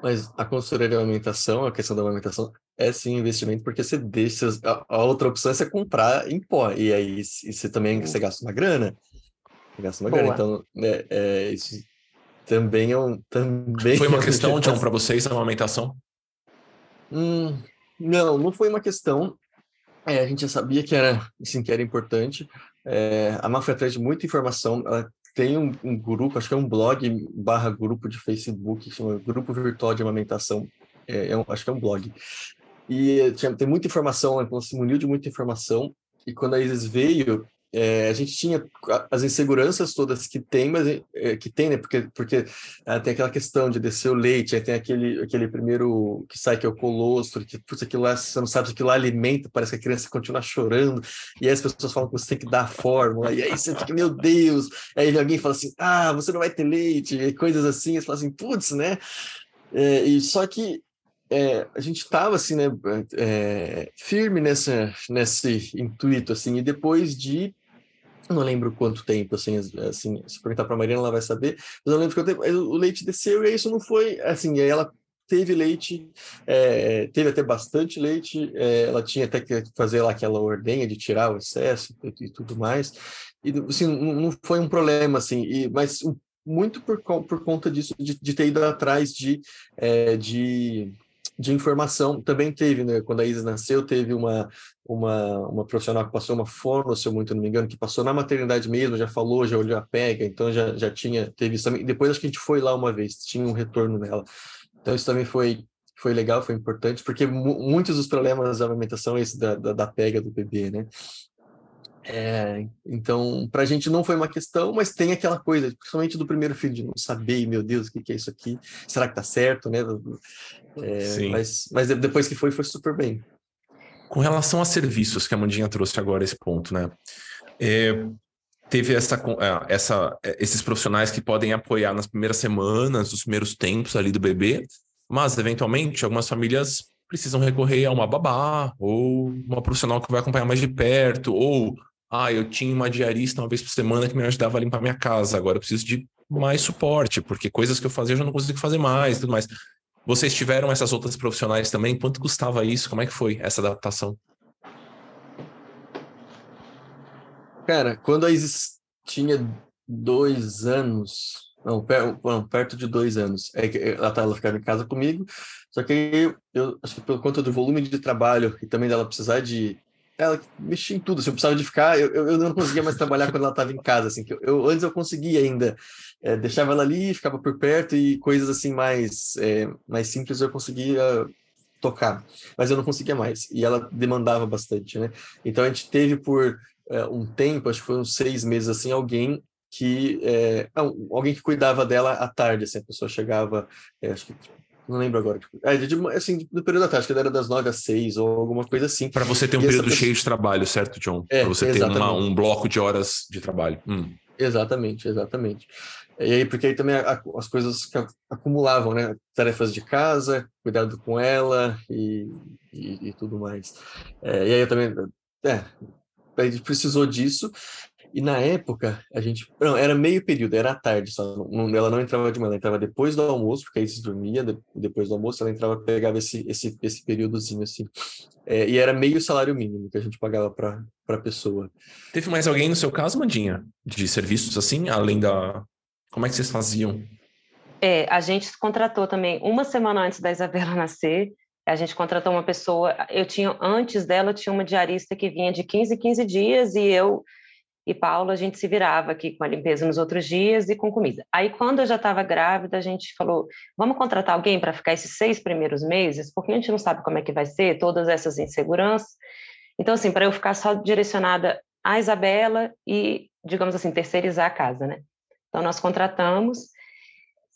Mas a consultoria de alimentação, a questão da alimentação, é sim investimento, porque você deixa. A, a outra opção é você comprar em pó, e aí e você também você gasta uma grana. Você gasta uma Boa. grana. Então, é, é, isso também é um. Também foi uma questão, John, para vocês a amamentação? Hum, não, não foi uma questão. É, a gente já sabia que era, assim, que era importante. É, a Mafra traz muita informação, ela tem um, um, grupo, acho que é um blog barra grupo de Facebook, que chama Grupo Virtual de Amamentação, é, é um, acho que é um blog. E tinha, tem muita informação, ela se muniu de muita informação, e quando a Isis veio, é, a gente tinha as inseguranças todas que tem, mas é, que tem, né? Porque, porque é, tem aquela questão de descer o leite, tem aquele, aquele primeiro que sai que é o colostro, que putz, aquilo lá, você não sabe se aquilo lá alimenta, parece que a criança continua chorando, e aí as pessoas falam que você tem que dar a fórmula, e aí você fica, meu Deus, aí alguém fala assim, ah, você não vai ter leite, e coisas assim, você fala assim, putz, né? É, e só que é, a gente estava assim, né, é, firme nessa, nesse intuito, assim, e depois de não lembro quanto tempo, assim, assim se perguntar para a Mariana, ela vai saber, mas lembro que tempo, o leite desceu e isso não foi, assim, ela teve leite, é, teve até bastante leite, é, ela tinha até que fazer lá aquela ordenha de tirar o excesso e, e tudo mais, e assim, não foi um problema, assim, e, mas muito por, por conta disso, de, de ter ido atrás de, é, de, de informação. Também teve, né, quando a Isis nasceu, teve uma, uma, uma profissional que passou uma fono, se eu muito não me engano, que passou na maternidade mesmo, já falou, já olhou a pega, então já, já tinha, teve isso também. Depois acho que a gente foi lá uma vez, tinha um retorno nela. Então isso também foi, foi legal, foi importante, porque muitos dos problemas da amamentação é esse da, da, da pega do bebê, né? É, então, para a gente não foi uma questão, mas tem aquela coisa, principalmente do primeiro filho, de não saber, meu Deus, o que, que é isso aqui? Será que tá certo, né? É, mas, mas depois que foi, foi super bem. Com relação a serviços, que a Mandinha trouxe agora esse ponto, né? É, teve essa, é, essa, é, esses profissionais que podem apoiar nas primeiras semanas, nos primeiros tempos ali do bebê, mas eventualmente algumas famílias precisam recorrer a uma babá ou uma profissional que vai acompanhar mais de perto ou ah, eu tinha uma diarista uma vez por semana que me ajudava a limpar minha casa, agora eu preciso de mais suporte, porque coisas que eu fazia eu já não consigo fazer mais, tudo mais. Vocês tiveram essas outras profissionais também? Quanto custava isso? Como é que foi essa adaptação? Cara, quando a Isis tinha dois anos, não, per, não perto de dois anos, é que ela, tá, ela ficava em casa comigo, só que eu, acho que por conta do volume de trabalho e também dela precisar de ela mexia em tudo. Se eu precisava de ficar, eu, eu não conseguia mais trabalhar quando ela estava em casa. Assim, que eu, eu, antes eu conseguia ainda, é, deixava ela ali, ficava por perto e coisas assim mais, é, mais simples eu conseguia tocar, mas eu não conseguia mais. E ela demandava bastante, né? Então a gente teve por é, um tempo, acho que foi uns seis meses assim, alguém que é, não, alguém que cuidava dela à tarde, assim, a pessoa chegava, é, acho que não lembro agora. Tipo, é, de, assim, do período da tarde, que era das nove às seis ou alguma coisa assim. Para você ter um e período cheio de trabalho, certo, John? É, Para você ter uma, um bloco de horas de trabalho. Hum. Exatamente, exatamente. E aí, porque aí também a, as coisas que acumulavam, né? Tarefas de casa, cuidado com ela e, e, e tudo mais. É, e aí eu também. É, a gente precisou disso. E na época, a gente. Não, era meio período, era à tarde só. Não, ela não entrava de manhã, ela entrava depois do almoço, porque aí se dormia, depois do almoço, ela entrava, pegava esse, esse, esse períodozinho assim. É, e era meio salário mínimo que a gente pagava para a pessoa. Teve mais alguém no seu caso, Mandinha, de serviços assim, além da. Como é que vocês faziam? É, a gente contratou também uma semana antes da Isabela nascer. A gente contratou uma pessoa. Eu tinha, antes dela, tinha uma diarista que vinha de 15 15 dias e eu e Paulo a gente se virava aqui com a limpeza nos outros dias e com comida. Aí quando eu já estava grávida, a gente falou, vamos contratar alguém para ficar esses seis primeiros meses, porque a gente não sabe como é que vai ser, todas essas inseguranças. Então, assim, para eu ficar só direcionada à Isabela e, digamos assim, terceirizar a casa, né? Então, nós contratamos,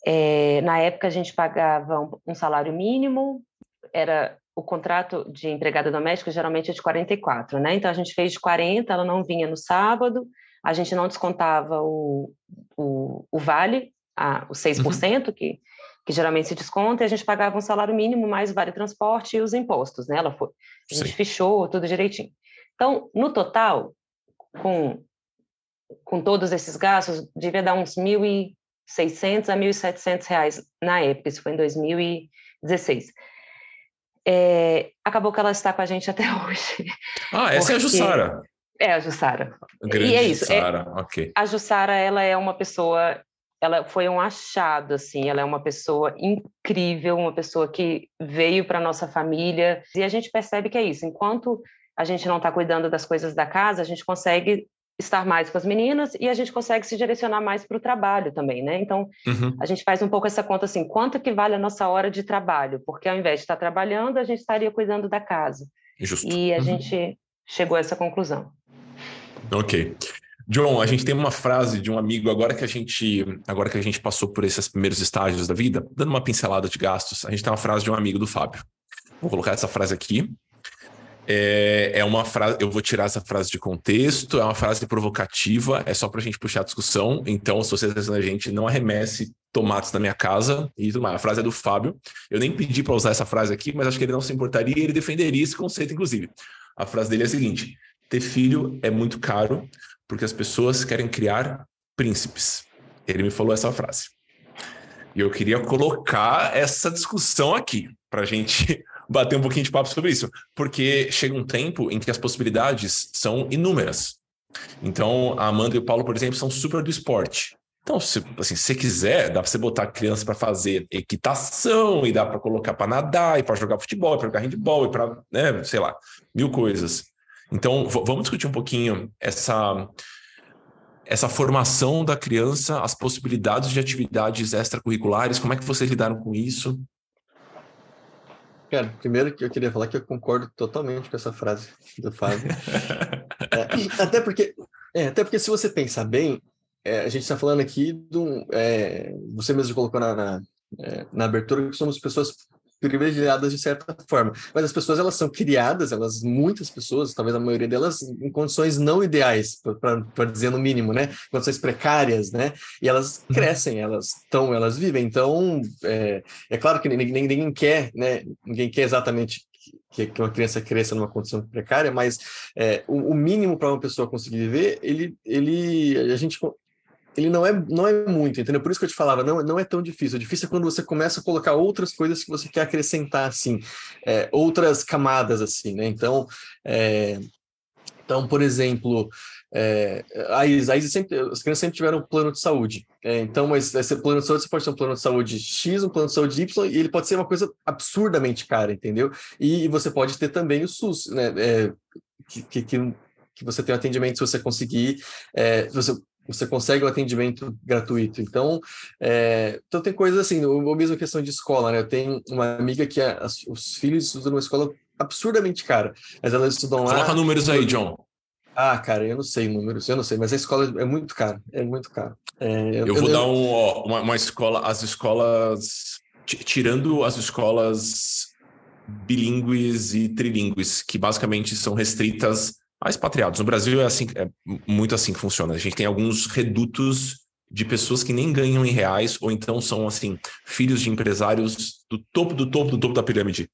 é, na época a gente pagava um, um salário mínimo, era o contrato de empregada doméstica geralmente é de 44, né? Então a gente fez de 40, ela não vinha no sábado, a gente não descontava o, o, o vale, a, o 6%, uhum. que, que geralmente se desconta, e a gente pagava um salário mínimo mais o vale transporte e os impostos, né? Ela foi, a gente Sim. fechou tudo direitinho. Então, no total, com, com todos esses gastos, devia dar uns 1.600 a 1.700 reais na época, isso foi em 2016 é, acabou que ela está com a gente até hoje. Ah, essa porque... é a Jussara. É a Jussara. Grande e é isso. Jussara, é, ok. A Jussara, ela é uma pessoa, ela foi um achado, assim, ela é uma pessoa incrível, uma pessoa que veio para nossa família, e a gente percebe que é isso, enquanto a gente não está cuidando das coisas da casa, a gente consegue estar mais com as meninas e a gente consegue se direcionar mais para o trabalho também, né? Então, uhum. a gente faz um pouco essa conta assim, quanto que vale a nossa hora de trabalho? Porque ao invés de estar trabalhando, a gente estaria cuidando da casa. Justo. E a uhum. gente chegou a essa conclusão. Ok. John, a gente tem uma frase de um amigo agora que a gente, agora que a gente passou por esses primeiros estágios da vida, dando uma pincelada de gastos, a gente tem uma frase de um amigo do Fábio. Vou colocar essa frase aqui é, é uma frase, eu vou tirar essa frase de contexto, é uma frase provocativa, é só para a gente puxar a discussão. Então, se você está a gente, não arremesse tomates na minha casa e tudo mais. A frase é do Fábio. Eu nem pedi para usar essa frase aqui, mas acho que ele não se importaria e ele defenderia esse conceito, inclusive. A frase dele é a seguinte: ter filho é muito caro porque as pessoas querem criar príncipes. Ele me falou essa frase. E eu queria colocar essa discussão aqui para a gente bater um pouquinho de papo sobre isso, porque chega um tempo em que as possibilidades são inúmeras. Então, a Amanda e o Paulo, por exemplo, são super do esporte. Então, se assim, você quiser, dá para você botar a criança para fazer equitação, e dá para colocar para nadar, e para jogar futebol, para jogar handball, e para, né, sei lá, mil coisas. Então, vamos discutir um pouquinho essa essa formação da criança, as possibilidades de atividades extracurriculares, como é que vocês lidaram com isso? Cara, primeiro que eu queria falar que eu concordo totalmente com essa frase do Fábio. é, até porque, é, até porque se você pensar bem, é, a gente está falando aqui do, é, você mesmo colocou na, na, é, na abertura que somos pessoas privilegiadas de certa forma. Mas as pessoas elas são criadas, elas muitas pessoas, talvez a maioria delas, em condições não ideais, para dizer no mínimo, né? Condições precárias, né? E elas uhum. crescem, elas estão, elas vivem. Então, é, é claro que ninguém, ninguém quer, né? Ninguém quer exatamente que, uma criança cresça numa condição precária, mas é, o, o, mínimo para uma pessoa conseguir viver, ele, ele, a gente ele não é, não é muito, entendeu? Por isso que eu te falava, não, não é tão difícil. O difícil é quando você começa a colocar outras coisas que você quer acrescentar, assim, é, outras camadas, assim, né? Então, é, então por exemplo, é, a ISA, a ISA sempre, as crianças sempre tiveram um plano de saúde. É, então, mas esse plano de saúde, você pode ter um plano de saúde X, um plano de saúde Y, e ele pode ser uma coisa absurdamente cara, entendeu? E, e você pode ter também o SUS, né? É, que, que, que, você tem um atendimento se você conseguir, é, você você consegue o atendimento gratuito. Então, é, então tem coisas assim, ou mesmo questão de escola, né? Eu tenho uma amiga que as, os filhos estudam numa escola absurdamente cara, mas elas estudam lá. Coloca números aí, John. Ah, cara, eu não sei números, eu não sei, mas a escola é muito cara, é muito caro. É, eu, eu, vou eu, dar um, ó, uma, uma escola, as escolas, tirando as escolas bilíngues e trilíngues, que basicamente são restritas a expatriados. No Brasil é assim, é muito assim que funciona. A gente tem alguns redutos de pessoas que nem ganham em reais ou então são assim filhos de empresários do topo do topo do topo da pirâmide.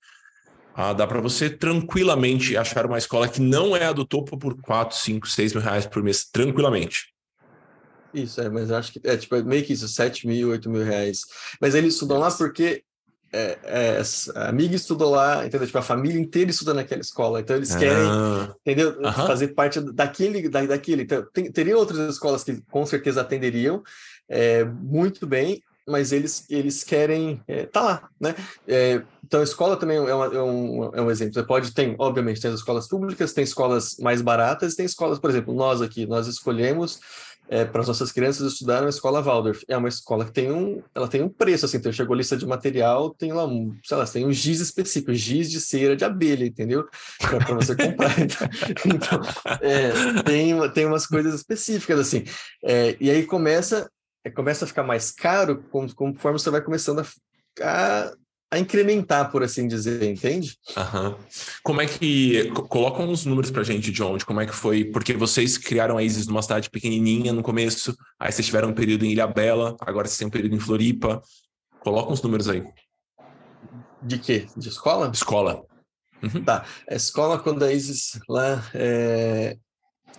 Ah, dá para você tranquilamente achar uma escola que não é a do topo por 4, 5, 6 mil reais por mês, tranquilamente. Isso, é, mas acho que é tipo é meio que isso, 7 mil, 8 mil reais. Mas eles estudam lá porque é, é, a amiga estudou lá, entendeu? Tipo, a família inteira estuda naquela escola, então eles querem, ah, entendeu? Uh -huh. Fazer parte daquele, da, daquele. Então, tem, teria outras escolas que com certeza atenderiam é, muito bem, mas eles, eles querem é, tá lá, né? É, então a escola também é, uma, é, um, é um exemplo. Você pode tem, obviamente, tem as escolas públicas, tem escolas mais baratas, tem escolas, por exemplo, nós aqui, nós escolhemos é, para as nossas crianças estudar na escola Waldorf. É uma escola que tem um, ela tem um preço, assim, então chegou a lista de material, tem lá um, sei lá, tem um giz específico, giz de cera de abelha, entendeu? Para você comprar. então, então é, tem, tem umas coisas específicas, assim. É, e aí começa, é, começa a ficar mais caro conforme você vai começando a, a a incrementar, por assim dizer, entende? Uhum. Como é que. Coloca uns números pra gente, John, de como é que foi. Porque vocês criaram a Isis numa cidade pequenininha no começo, aí vocês tiveram um período em Ilha Bela, agora vocês têm um período em Floripa. Coloca uns números aí. De quê? De escola? Escola. Uhum. Tá. A escola, quando a Isis lá é,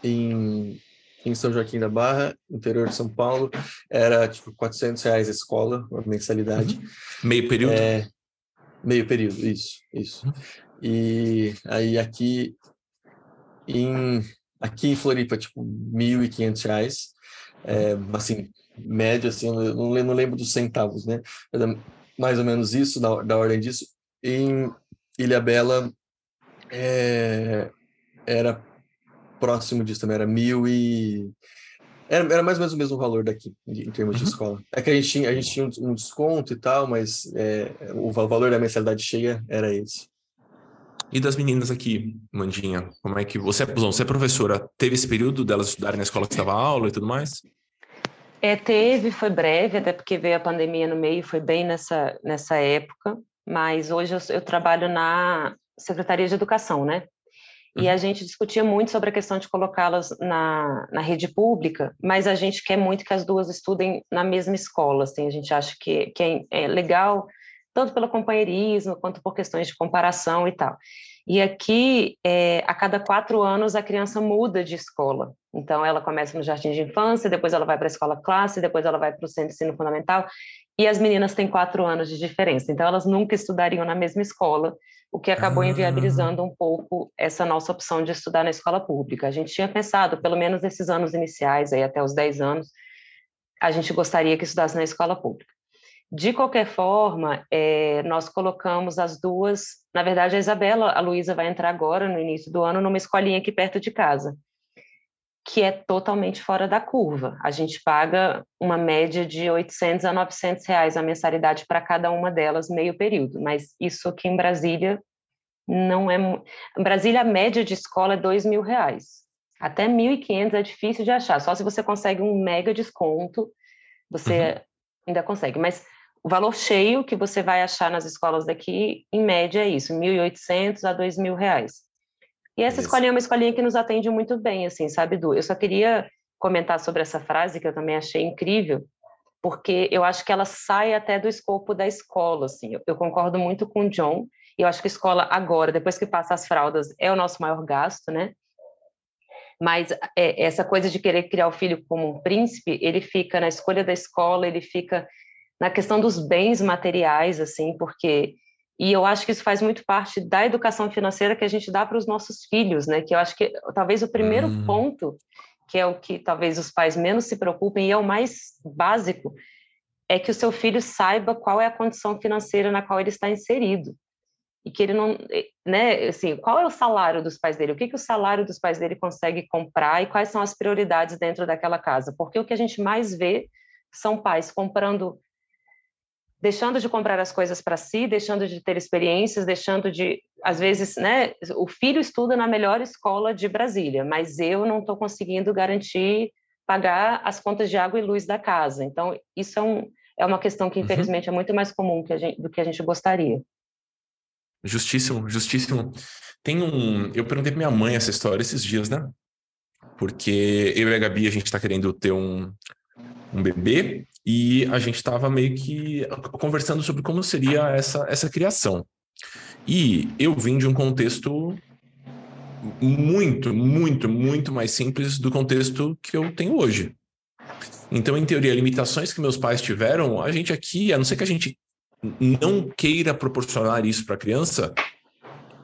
em, em São Joaquim da Barra, interior de São Paulo, era tipo 400 reais a escola, a mensalidade. Uhum. Meio período? É, Meio período, isso, isso. Uhum. E aí aqui em aqui em Floripa, tipo, R$ 1.500, é, assim, médio, assim, eu não, não lembro dos centavos, né? É mais ou menos isso, da, da ordem disso. Em Ilha Bela, é, era próximo disso também, era mil e era, era mais ou menos o mesmo valor daqui, em termos uhum. de escola. É que a gente tinha, a gente tinha um, um desconto e tal, mas é, o valor da mensalidade cheia era esse. E das meninas aqui, Mandinha, como é que você, você é professora, teve esse período delas estudarem na escola que estava aula e tudo mais? É, teve, foi breve, até porque veio a pandemia no meio, foi bem nessa, nessa época, mas hoje eu, eu trabalho na Secretaria de Educação, né? E a gente discutia muito sobre a questão de colocá-las na, na rede pública, mas a gente quer muito que as duas estudem na mesma escola. Assim, a gente acha que, que é, é legal tanto pelo companheirismo quanto por questões de comparação e tal. E aqui, é, a cada quatro anos, a criança muda de escola. Então, ela começa no jardim de infância, depois ela vai para a escola classe, depois ela vai para o centro de ensino fundamental. E as meninas têm quatro anos de diferença. Então, elas nunca estudariam na mesma escola, o que acabou ah. inviabilizando um pouco essa nossa opção de estudar na escola pública. A gente tinha pensado, pelo menos nesses anos iniciais, aí até os 10 anos, a gente gostaria que estudasse na escola pública. De qualquer forma, é, nós colocamos as duas. Na verdade, a Isabela, a Luísa vai entrar agora, no início do ano, numa escolinha aqui perto de casa, que é totalmente fora da curva. A gente paga uma média de 800 a 900 reais a mensalidade para cada uma delas, meio período. Mas isso aqui em Brasília não é. Em Brasília, a média de escola é 2 mil reais. Até 1.500 é difícil de achar. Só se você consegue um mega desconto, você uhum. ainda consegue. Mas o valor cheio que você vai achar nas escolas daqui, em média, é isso, 1.800 a 2.000 reais. E essa isso. escolinha é uma escolinha que nos atende muito bem, assim, sabe, Du? Eu só queria comentar sobre essa frase que eu também achei incrível, porque eu acho que ela sai até do escopo da escola, assim. Eu, eu concordo muito com o John, e eu acho que a escola agora, depois que passa as fraldas, é o nosso maior gasto, né? Mas é, essa coisa de querer criar o filho como um príncipe, ele fica na escolha da escola, ele fica na questão dos bens materiais, assim, porque e eu acho que isso faz muito parte da educação financeira que a gente dá para os nossos filhos, né? Que eu acho que talvez o primeiro hum. ponto, que é o que talvez os pais menos se preocupem e é o mais básico, é que o seu filho saiba qual é a condição financeira na qual ele está inserido e que ele não, né, assim, qual é o salário dos pais dele? O que que o salário dos pais dele consegue comprar e quais são as prioridades dentro daquela casa? Porque o que a gente mais vê são pais comprando deixando de comprar as coisas para si, deixando de ter experiências, deixando de, às vezes, né, o filho estuda na melhor escola de Brasília, mas eu não estou conseguindo garantir pagar as contas de água e luz da casa. Então, isso é, um, é uma questão que, uhum. infelizmente, uhum. é muito mais comum que gente, do que a gente gostaria. Justíssimo, justíssimo. Tem um. Eu perguntei pra minha mãe essa história esses dias, né? Porque eu e a Gabi, a gente tá querendo ter um, um bebê e a gente estava meio que conversando sobre como seria essa, essa criação. E eu vim de um contexto muito, muito, muito mais simples do contexto que eu tenho hoje. Então, em teoria, limitações que meus pais tiveram, a gente aqui, a não ser que a gente não queira proporcionar isso para a criança,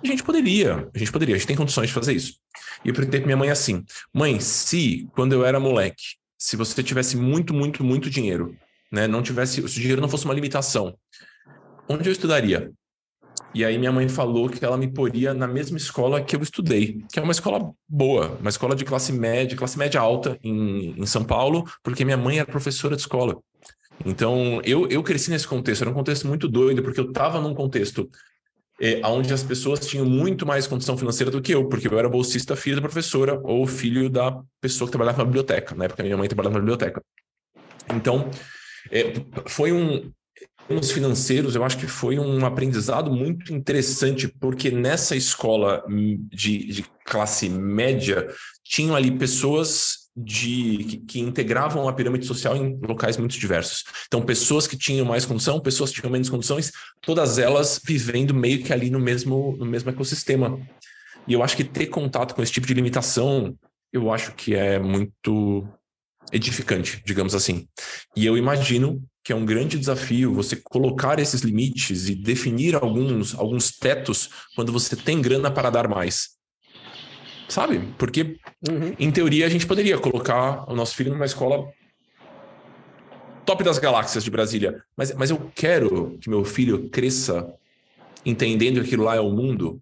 a gente poderia, a gente poderia, a gente tem condições de fazer isso. E eu perguntei para minha mãe assim: mãe, se quando eu era moleque, se você tivesse muito, muito, muito dinheiro, né, não tivesse, se o dinheiro não fosse uma limitação, onde eu estudaria? E aí minha mãe falou que ela me poria na mesma escola que eu estudei, que é uma escola boa, uma escola de classe média, classe média alta em, em São Paulo, porque minha mãe era professora de escola. Então, eu, eu cresci nesse contexto, era um contexto muito doido, porque eu estava num contexto é, onde as pessoas tinham muito mais condição financeira do que eu, porque eu era bolsista filho da professora ou filho da pessoa que trabalhava na biblioteca, na época minha mãe trabalhava na biblioteca. Então, é, foi um. Os financeiros, eu acho que foi um aprendizado muito interessante, porque nessa escola de, de classe média tinham ali pessoas de que, que, integravam a pirâmide social em locais muito diversos. Então, pessoas que tinham mais condição, pessoas que tinham menos condições, todas elas vivendo meio que ali no mesmo, no mesmo ecossistema. E eu acho que ter contato com esse tipo de limitação, eu acho que é muito edificante, digamos assim. E eu imagino que é um grande desafio você colocar esses limites e definir alguns, alguns tetos quando você tem grana para dar mais. Sabe? Porque, uhum. em teoria, a gente poderia colocar o nosso filho numa escola top das galáxias de Brasília. Mas, mas eu quero que meu filho cresça entendendo que aquilo lá é o mundo.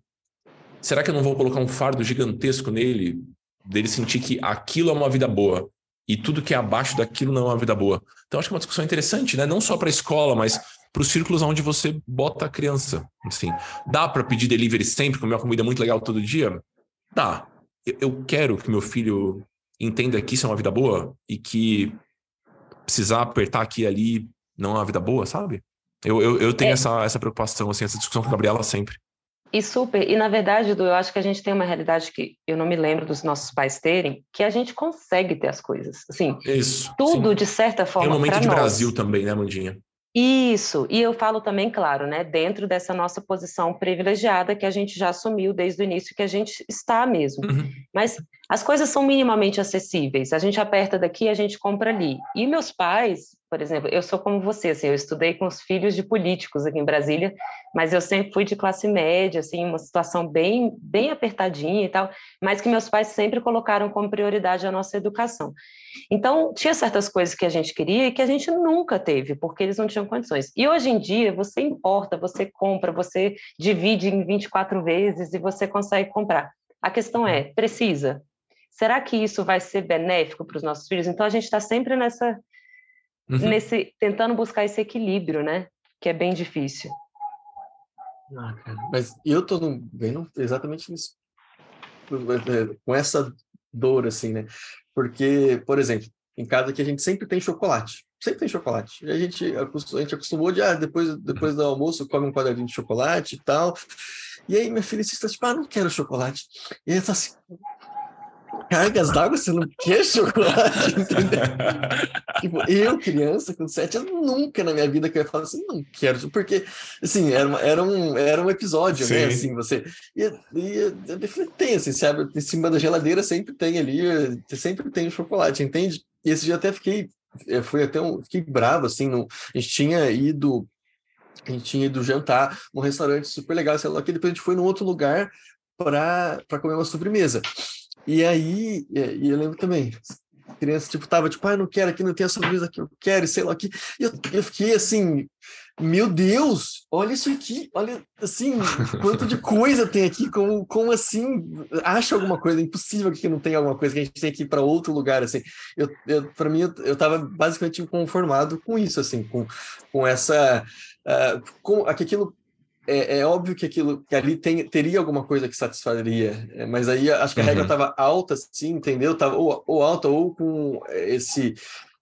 Será que eu não vou colocar um fardo gigantesco nele, dele sentir que aquilo é uma vida boa e tudo que é abaixo daquilo não é uma vida boa? Então, acho que é uma discussão interessante, né? Não só para a escola, mas para os círculos onde você bota a criança. Assim, dá para pedir delivery sempre, comer uma comida muito legal todo dia? Dá eu quero que meu filho entenda que isso é uma vida boa e que precisar apertar aqui e ali não é uma vida boa, sabe? Eu, eu, eu tenho é. essa, essa preocupação, assim, essa discussão com a Gabriela sempre. E super, e na verdade, Edu, eu acho que a gente tem uma realidade que eu não me lembro dos nossos pais terem, que a gente consegue ter as coisas. Assim, Isso, tudo sim. de certa forma. É um momento de nós. Brasil também, né, Mandinha? Isso, e eu falo também, claro, né, dentro dessa nossa posição privilegiada que a gente já assumiu desde o início que a gente está mesmo. Uhum. Mas as coisas são minimamente acessíveis. A gente aperta daqui, a gente compra ali. E meus pais, por exemplo, eu sou como você, assim, eu estudei com os filhos de políticos aqui em Brasília, mas eu sempre fui de classe média, assim, uma situação bem, bem apertadinha e tal, mas que meus pais sempre colocaram como prioridade a nossa educação. Então, tinha certas coisas que a gente queria e que a gente nunca teve, porque eles não tinham condições. E hoje em dia, você importa, você compra, você divide em 24 vezes e você consegue comprar. A questão é, precisa? Será que isso vai ser benéfico para os nossos filhos? Então, a gente está sempre nessa uhum. nesse tentando buscar esse equilíbrio, né? Que é bem difícil. Ah, cara, mas eu tô vendo exatamente isso. Com essa dor, assim, né? Porque, por exemplo, em casa aqui a gente sempre tem chocolate. Sempre tem chocolate. E a gente, a gente acostumou de, ah, depois, depois do almoço, come um quadradinho de chocolate e tal. E aí minha filha está tipo, ah, não quero chocolate. E aí tá assim, cargas d'água, você não quer chocolate, entendeu? tipo, eu, criança, com sete anos, nunca na minha vida que eu ia falar assim, não quero, porque, assim, era, era, um, era um episódio, né, Sim. né, assim, você... E, e tem, assim, você abre em cima da geladeira, sempre tem ali, sempre tem chocolate, entende? E esse dia até fiquei, eu fui até um, fiquei bravo, assim, a gente tinha ido a gente tinha ido jantar num restaurante super legal, sei lá, que depois a gente foi num outro lugar para comer uma sobremesa. E aí, e eu lembro também, criança, tipo, tava tipo, ah, não quero aqui, não tem a sobremesa que eu quero, sei lá aqui. E eu, eu fiquei assim, meu Deus, olha isso aqui, olha, assim, quanto de coisa tem aqui, como, como assim, acha alguma coisa, é impossível que não tenha alguma coisa, que a gente tem que ir para outro lugar, assim. Eu, eu, para mim, eu, eu tava basicamente conformado com isso, assim, com, com essa, uh, com aquilo é, é, óbvio que aquilo que ali tem, teria alguma coisa que satisfaria, é, mas aí acho que a regra estava uhum. alta, sim, entendeu? Tava ou, ou alta ou com esse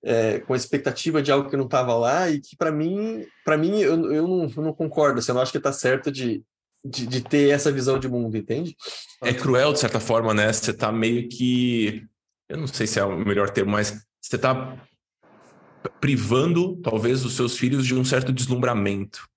é, com a expectativa de algo que não estava lá e que para mim, para mim eu, eu, não, eu não concordo, assim, eu não acho que está certo de, de, de, ter essa visão de mundo, entende? É cruel de certa forma, né? Você está meio que, eu não sei se é o melhor termo, mas você está privando talvez os seus filhos de um certo deslumbramento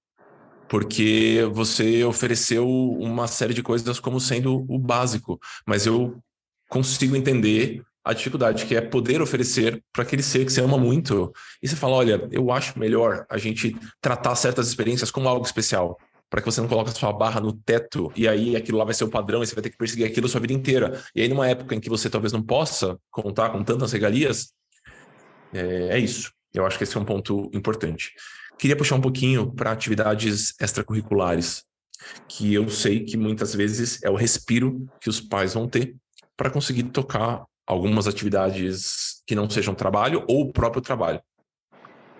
porque você ofereceu uma série de coisas como sendo o básico, mas eu consigo entender a dificuldade que é poder oferecer para aquele ser que você ama muito. E você fala, olha, eu acho melhor a gente tratar certas experiências como algo especial, para que você não coloque a sua barra no teto e aí aquilo lá vai ser o padrão e você vai ter que perseguir aquilo a sua vida inteira. E aí numa época em que você talvez não possa contar com tantas regalias, é, é isso. Eu acho que esse é um ponto importante. Queria puxar um pouquinho para atividades extracurriculares, que eu sei que muitas vezes é o respiro que os pais vão ter para conseguir tocar algumas atividades que não sejam trabalho ou o próprio trabalho.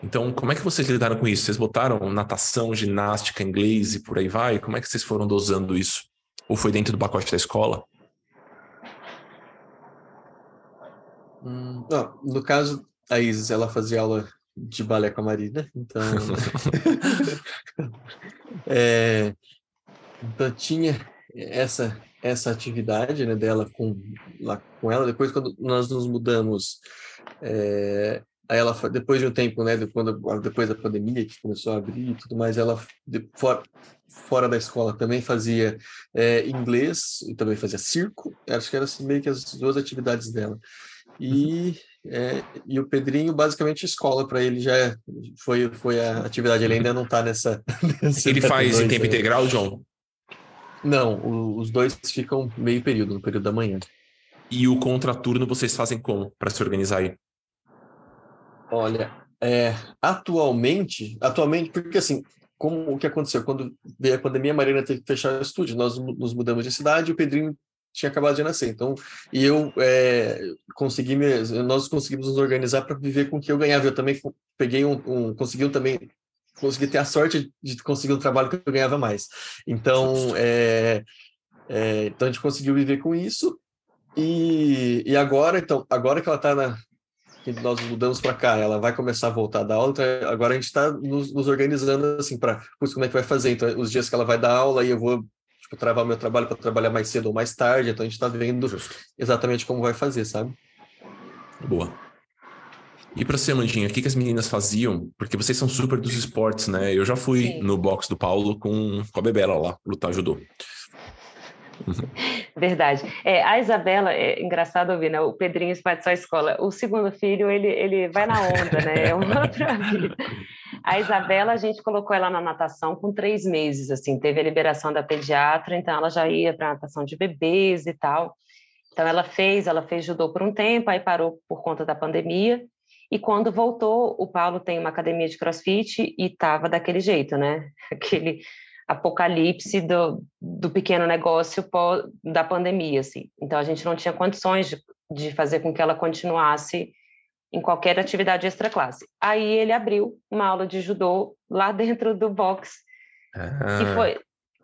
Então, como é que vocês lidaram com isso? Vocês botaram natação, ginástica, inglês e por aí vai? Como é que vocês foram dosando isso? Ou foi dentro do pacote da escola? Hum, não, no caso, a Isis, ela fazia aula de balé com a Marina, então. é, então tinha essa essa atividade né, dela com lá com ela depois quando nós nos mudamos é, aí ela depois de um tempo né quando depois da pandemia que começou a abrir e tudo mais ela de, fora fora da escola também fazia é, inglês e também fazia circo acho que eram assim, meio que as duas atividades dela e é, e o Pedrinho, basicamente, escola para ele já é, foi, foi a atividade. Ele ainda não está nessa, Ele faz em tempo aí. integral, João? Não, o, os dois ficam meio período, no período da manhã. E o contraturno vocês fazem como para se organizar aí? Olha, é, atualmente, atualmente, porque assim, como o que aconteceu? Quando veio a pandemia, a Marina teve que fechar o estúdio, nós nos mudamos de cidade, o Pedrinho tinha acabado de nascer. Então, e eu é, consegui, nós conseguimos nos organizar para viver com o que eu ganhava. Eu também peguei um, um consegui também consegui ter a sorte de conseguir um trabalho que eu ganhava mais. Então, é, é, então a gente conseguiu viver com isso. E, e agora, então, agora que ela está na que nós mudamos para cá, ela vai começar a voltar a dar aula, então agora a gente está nos, nos, organizando assim para como é que vai fazer. Então, os dias que ela vai dar aula, e eu vou tipo, travar meu trabalho para trabalhar mais cedo ou mais tarde, então a gente está vendo Justo. exatamente como vai fazer, sabe? Boa. E para você, Mandinha, o que, que as meninas faziam? Porque vocês são super dos esportes, né? Eu já fui Sim. no box do Paulo com, com a Bebela lá, lutar judô. Verdade. É, a Isabela, é engraçado ouvir, né? O Pedrinho vai só escola. O segundo filho, ele, ele vai na onda, né? É uma outra vida. A Isabela, a gente colocou ela na natação com três meses, assim, teve a liberação da pediatra, então ela já ia para natação de bebês e tal. Então ela fez, ela fez judô por um tempo, aí parou por conta da pandemia. E quando voltou, o Paulo tem uma academia de crossfit e estava daquele jeito, né? Aquele apocalipse do, do pequeno negócio da pandemia, assim. Então a gente não tinha condições de, de fazer com que ela continuasse em qualquer atividade extra classe. Aí ele abriu uma aula de judô lá dentro do box. Ah. E foi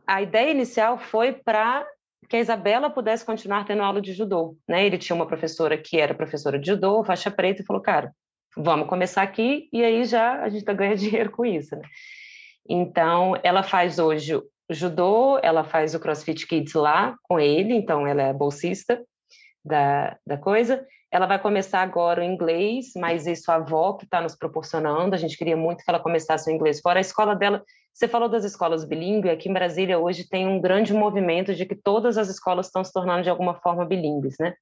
a ideia inicial foi para que a Isabela pudesse continuar tendo aula de judô, né? Ele tinha uma professora que era professora de judô, faixa preta, e falou, cara, vamos começar aqui e aí já a gente tá ganha dinheiro com isso, né? Então, ela faz hoje judô, ela faz o CrossFit Kids lá com ele, então ela é bolsista da, da coisa. Ela vai começar agora o inglês, mas isso a avó que está nos proporcionando. A gente queria muito que ela começasse o inglês fora. A escola dela, você falou das escolas bilíngues, aqui em Brasília hoje tem um grande movimento de que todas as escolas estão se tornando de alguma forma bilíngues, né?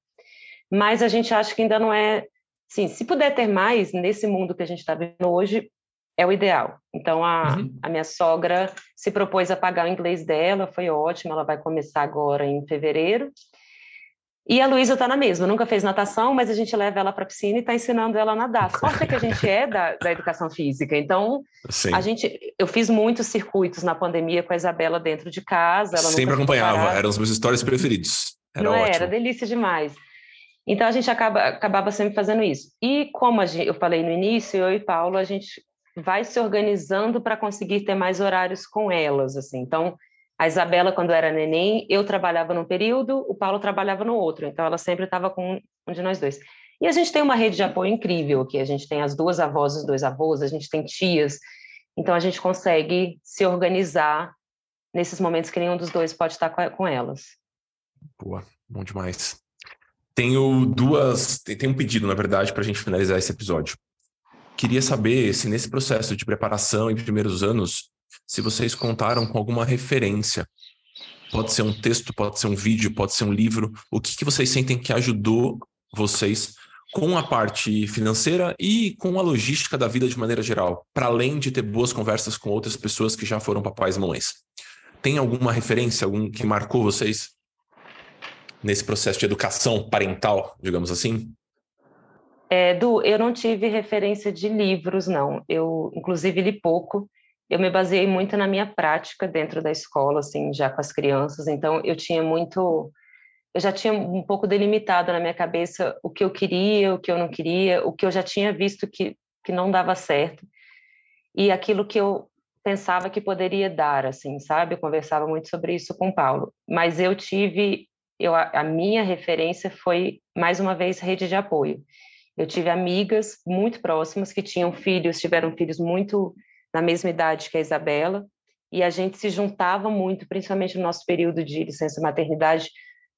Mas a gente acha que ainda não é. Sim, se puder ter mais nesse mundo que a gente está vivendo hoje, é o ideal. Então, a, uhum. a minha sogra se propôs a pagar o inglês dela, foi ótimo, ela vai começar agora em fevereiro. E a Luísa está na mesma, nunca fez natação, mas a gente leva ela para a piscina e está ensinando ela a nadar. Sorte é que a gente é da, da educação física, então Sim. a gente, eu fiz muitos circuitos na pandemia com a Isabela dentro de casa. Sempre acompanhava, eram os meus histórias preferidos. Era Não ótimo. era, delícia demais. Então a gente acaba, acabava sempre fazendo isso. E como gente, eu falei no início, eu e Paulo, a gente vai se organizando para conseguir ter mais horários com elas, assim. Então, a Isabela, quando era neném, eu trabalhava num período, o Paulo trabalhava no outro, então ela sempre estava com um de nós dois. E a gente tem uma rede de apoio incrível aqui, a gente tem as duas avós os dois avós, a gente tem tias, então a gente consegue se organizar nesses momentos que nenhum dos dois pode estar com elas. Boa, bom demais. Tenho duas, tem um pedido, na verdade, para a gente finalizar esse episódio. Queria saber se nesse processo de preparação em primeiros anos, se vocês contaram com alguma referência. Pode ser um texto, pode ser um vídeo, pode ser um livro. O que, que vocês sentem que ajudou vocês com a parte financeira e com a logística da vida de maneira geral, para além de ter boas conversas com outras pessoas que já foram papais e mamães. Tem alguma referência, algum que marcou vocês nesse processo de educação parental, digamos assim? É, du, eu não tive referência de livros, não. Eu, inclusive, li pouco. Eu me baseei muito na minha prática dentro da escola, assim, já com as crianças. Então, eu tinha muito... Eu já tinha um pouco delimitado na minha cabeça o que eu queria, o que eu não queria, o que eu já tinha visto que, que não dava certo. E aquilo que eu pensava que poderia dar, assim, sabe? Eu conversava muito sobre isso com o Paulo. Mas eu tive... Eu, a minha referência foi, mais uma vez, rede de apoio. Eu tive amigas muito próximas que tinham filhos, tiveram filhos muito na mesma idade que a Isabela, e a gente se juntava muito, principalmente no nosso período de licença maternidade,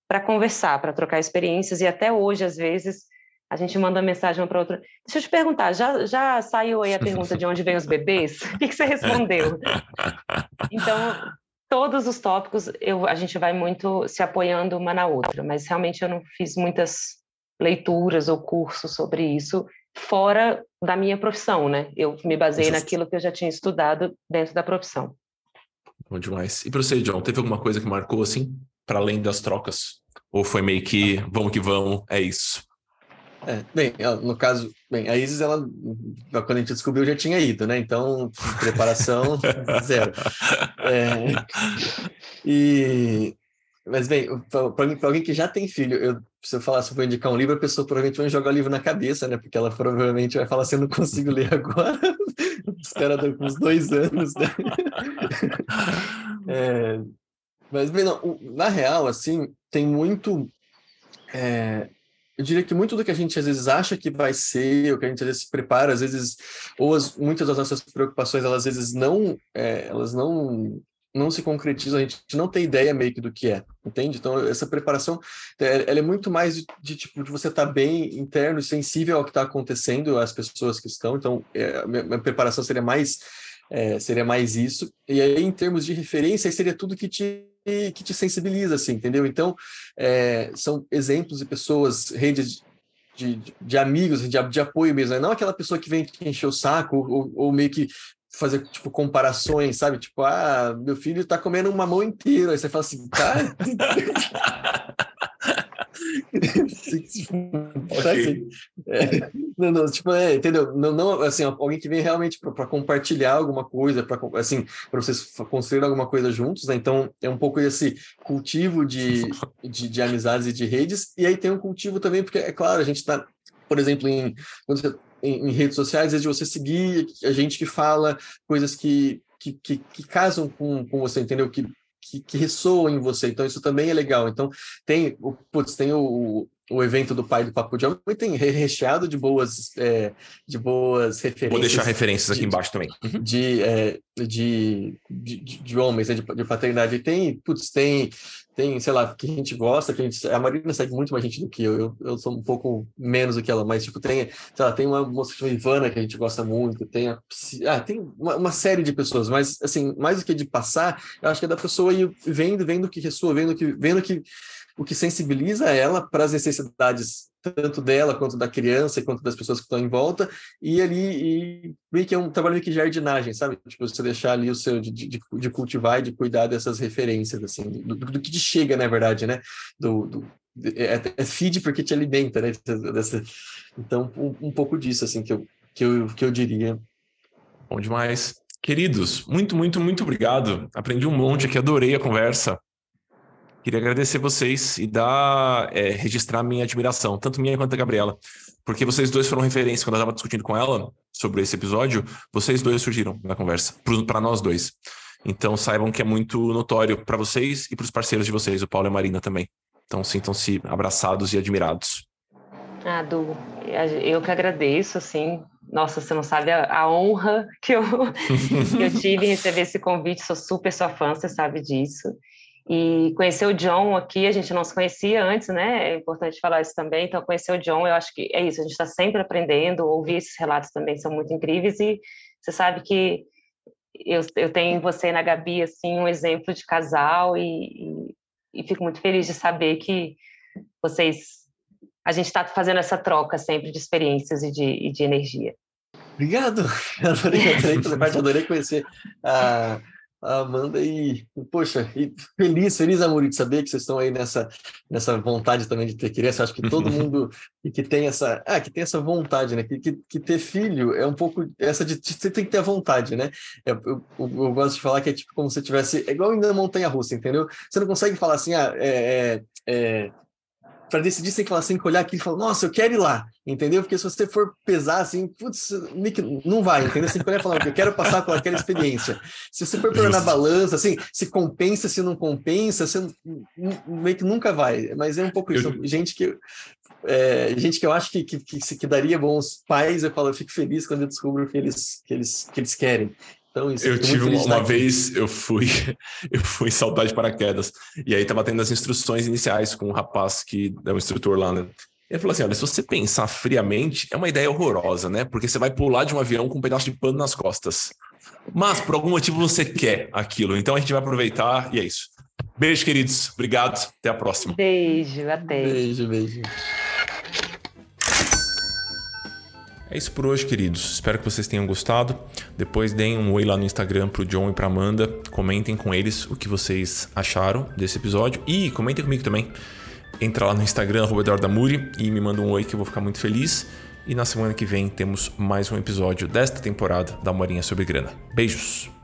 para conversar, para trocar experiências, e até hoje, às vezes, a gente manda mensagem uma para outra. Deixa eu te perguntar, já, já saiu aí a pergunta de onde vem os bebês? O que, que você respondeu? Então, todos os tópicos eu, a gente vai muito se apoiando uma na outra, mas realmente eu não fiz muitas leituras ou cursos sobre isso fora da minha profissão, né? Eu me baseei naquilo que eu já tinha estudado dentro da profissão. Bom demais. E para você, John, teve alguma coisa que marcou assim, para além das trocas? Ou foi meio que vamos que vamos, é isso? É, bem, no caso, bem, a Isis, ela, quando a gente descobriu, já tinha ido, né? Então, preparação, zero. É, e mas, bem, para alguém que já tem filho, eu, se eu falar se eu vou indicar um livro, a pessoa provavelmente vai jogar o livro na cabeça, né? Porque ela provavelmente vai falar assim, eu não consigo ler agora. Os caras uns dois anos, né? é, mas, bem, não, na real, assim, tem muito... É, eu diria que muito do que a gente às vezes acha que vai ser, o que a gente às vezes se prepara, às vezes, ou as, muitas das nossas preocupações, elas às vezes não, é, elas não não se concretiza, a gente não tem ideia meio que do que é, entende? Então, essa preparação, é, ela é muito mais de, de tipo, de você estar tá bem interno sensível ao que está acontecendo, às pessoas que estão, então, é, a minha, minha preparação seria mais, é, seria mais isso, e aí, em termos de referência, seria tudo que te que te sensibiliza, assim, entendeu? Então, é, são exemplos de pessoas, redes de, de, de amigos, de, de, apoio mesmo, né? não aquela pessoa que vem te encher o saco ou, ou meio que fazer, tipo, comparações, sabe? Tipo, ah, meu filho tá comendo uma mão inteira. Aí você fala assim, tá? okay. é, não, não, tipo, é, entendeu? Não, não, assim, alguém que vem realmente para compartilhar alguma coisa, para assim, para vocês construir alguma coisa juntos, né? Então, é um pouco esse cultivo de, de, de amizades e de redes, e aí tem um cultivo também, porque, é claro, a gente está por exemplo, em, quando você em, em, redes sociais, é de você seguir a gente que fala coisas que, que, que, que casam com, com você, entendeu? Que, que, que ressoam em você. Então, isso também é legal. Então, tem, putz, tem o, o evento do pai do Papo de Homem tem recheado de boas, é, de boas referências. Vou deixar referências aqui de, embaixo também. Uhum. De, é, de, de, de, homens, né, de, de paternidade. Tem, putz, tem, tem, sei lá, que a gente gosta, que a gente. A Marina segue muito mais gente do que eu. eu. Eu sou um pouco menos do que ela, mas, tipo, tem, sei lá, tem uma moça chamada Ivana que a gente gosta muito, tem a, ah, tem uma, uma, série de pessoas, mas, assim, mais do que de passar, eu acho que é da pessoa ir vendo, vendo o que ressoa, vendo que, vendo que o que sensibiliza ela para as necessidades tanto dela quanto da criança quanto das pessoas que estão em volta. E ali e meio que é um trabalho de jardinagem sabe? Tipo você deixar ali o seu de, de, de cultivar e de cuidar dessas referências assim do, do, que te chega na verdade né? Do, do é, é, feed porque te alimenta né? Dessa, então um, um pouco disso assim que eu que eu que eu diria. Bom demais. Queridos muito muito muito obrigado. Aprendi um monte aqui adorei a conversa Queria agradecer vocês e dar, é, registrar minha admiração, tanto minha quanto da Gabriela, porque vocês dois foram referência quando eu estava discutindo com ela sobre esse episódio, vocês dois surgiram na conversa, para nós dois. Então saibam que é muito notório para vocês e para os parceiros de vocês, o Paulo e a Marina também. Então sintam-se abraçados e admirados. Ah, Du, eu que agradeço, assim, nossa, você não sabe a, a honra que eu, que eu tive em receber esse convite, sou super sua fã, você sabe disso. E conhecer o John aqui, a gente não se conhecia antes, né? É importante falar isso também. Então, conhecer o John, eu acho que é isso, a gente está sempre aprendendo, ouvir esses relatos também são muito incríveis. E você sabe que eu, eu tenho você na Gabi, assim, um exemplo de casal e, e, e fico muito feliz de saber que vocês. A gente está fazendo essa troca sempre de experiências e de, e de energia. Obrigado, adorei, adorei, adorei conhecer a a Amanda e, poxa, e feliz, feliz, Amor, de saber que vocês estão aí nessa, nessa vontade também de ter criança. Acho que todo mundo que tem essa, ah, que tem essa vontade, né? Que, que, que ter filho é um pouco essa de, você tem que ter a vontade, né? Eu, eu, eu, gosto de falar que é tipo como se tivesse, é igual indo na montanha russa, entendeu? Você não consegue falar assim, ah, é, é, é para decidir, você tem que falar assim, que olhar aqui e falar, nossa, eu quero ir lá, entendeu? Porque se você for pesar assim, putz, não vai, entendeu? Você tem que olhar e falar, eu quero passar por aquela experiência. Se você for pôr na balança, assim, se compensa, se não compensa, você meio que nunca vai. Mas é um pouco isso. Gente que. É, gente que eu acho que, que, que, que daria bons pais, eu falo, eu fico feliz quando eu descubro que eles, que eles, que eles querem. Então, isso, eu tive uma, uma vez, eu fui, eu fui saltar de paraquedas, e aí tava tendo as instruções iniciais com um rapaz que é o instrutor lá, né? Ele falou assim: olha, se você pensar friamente, é uma ideia horrorosa, né? Porque você vai pular de um avião com um pedaço de pano nas costas. Mas por algum motivo você quer aquilo. Então a gente vai aproveitar e é isso. Beijo, queridos. Obrigado. Até a próxima. Beijo, até. Beijo, beijo. É isso por hoje, queridos. Espero que vocês tenham gostado. Depois deem um oi lá no Instagram pro John e pra Amanda. Comentem com eles o que vocês acharam desse episódio. E comentem comigo também. Entra lá no Instagram, Muri, e me manda um oi que eu vou ficar muito feliz. E na semana que vem temos mais um episódio desta temporada da Morinha sobre Grana. Beijos!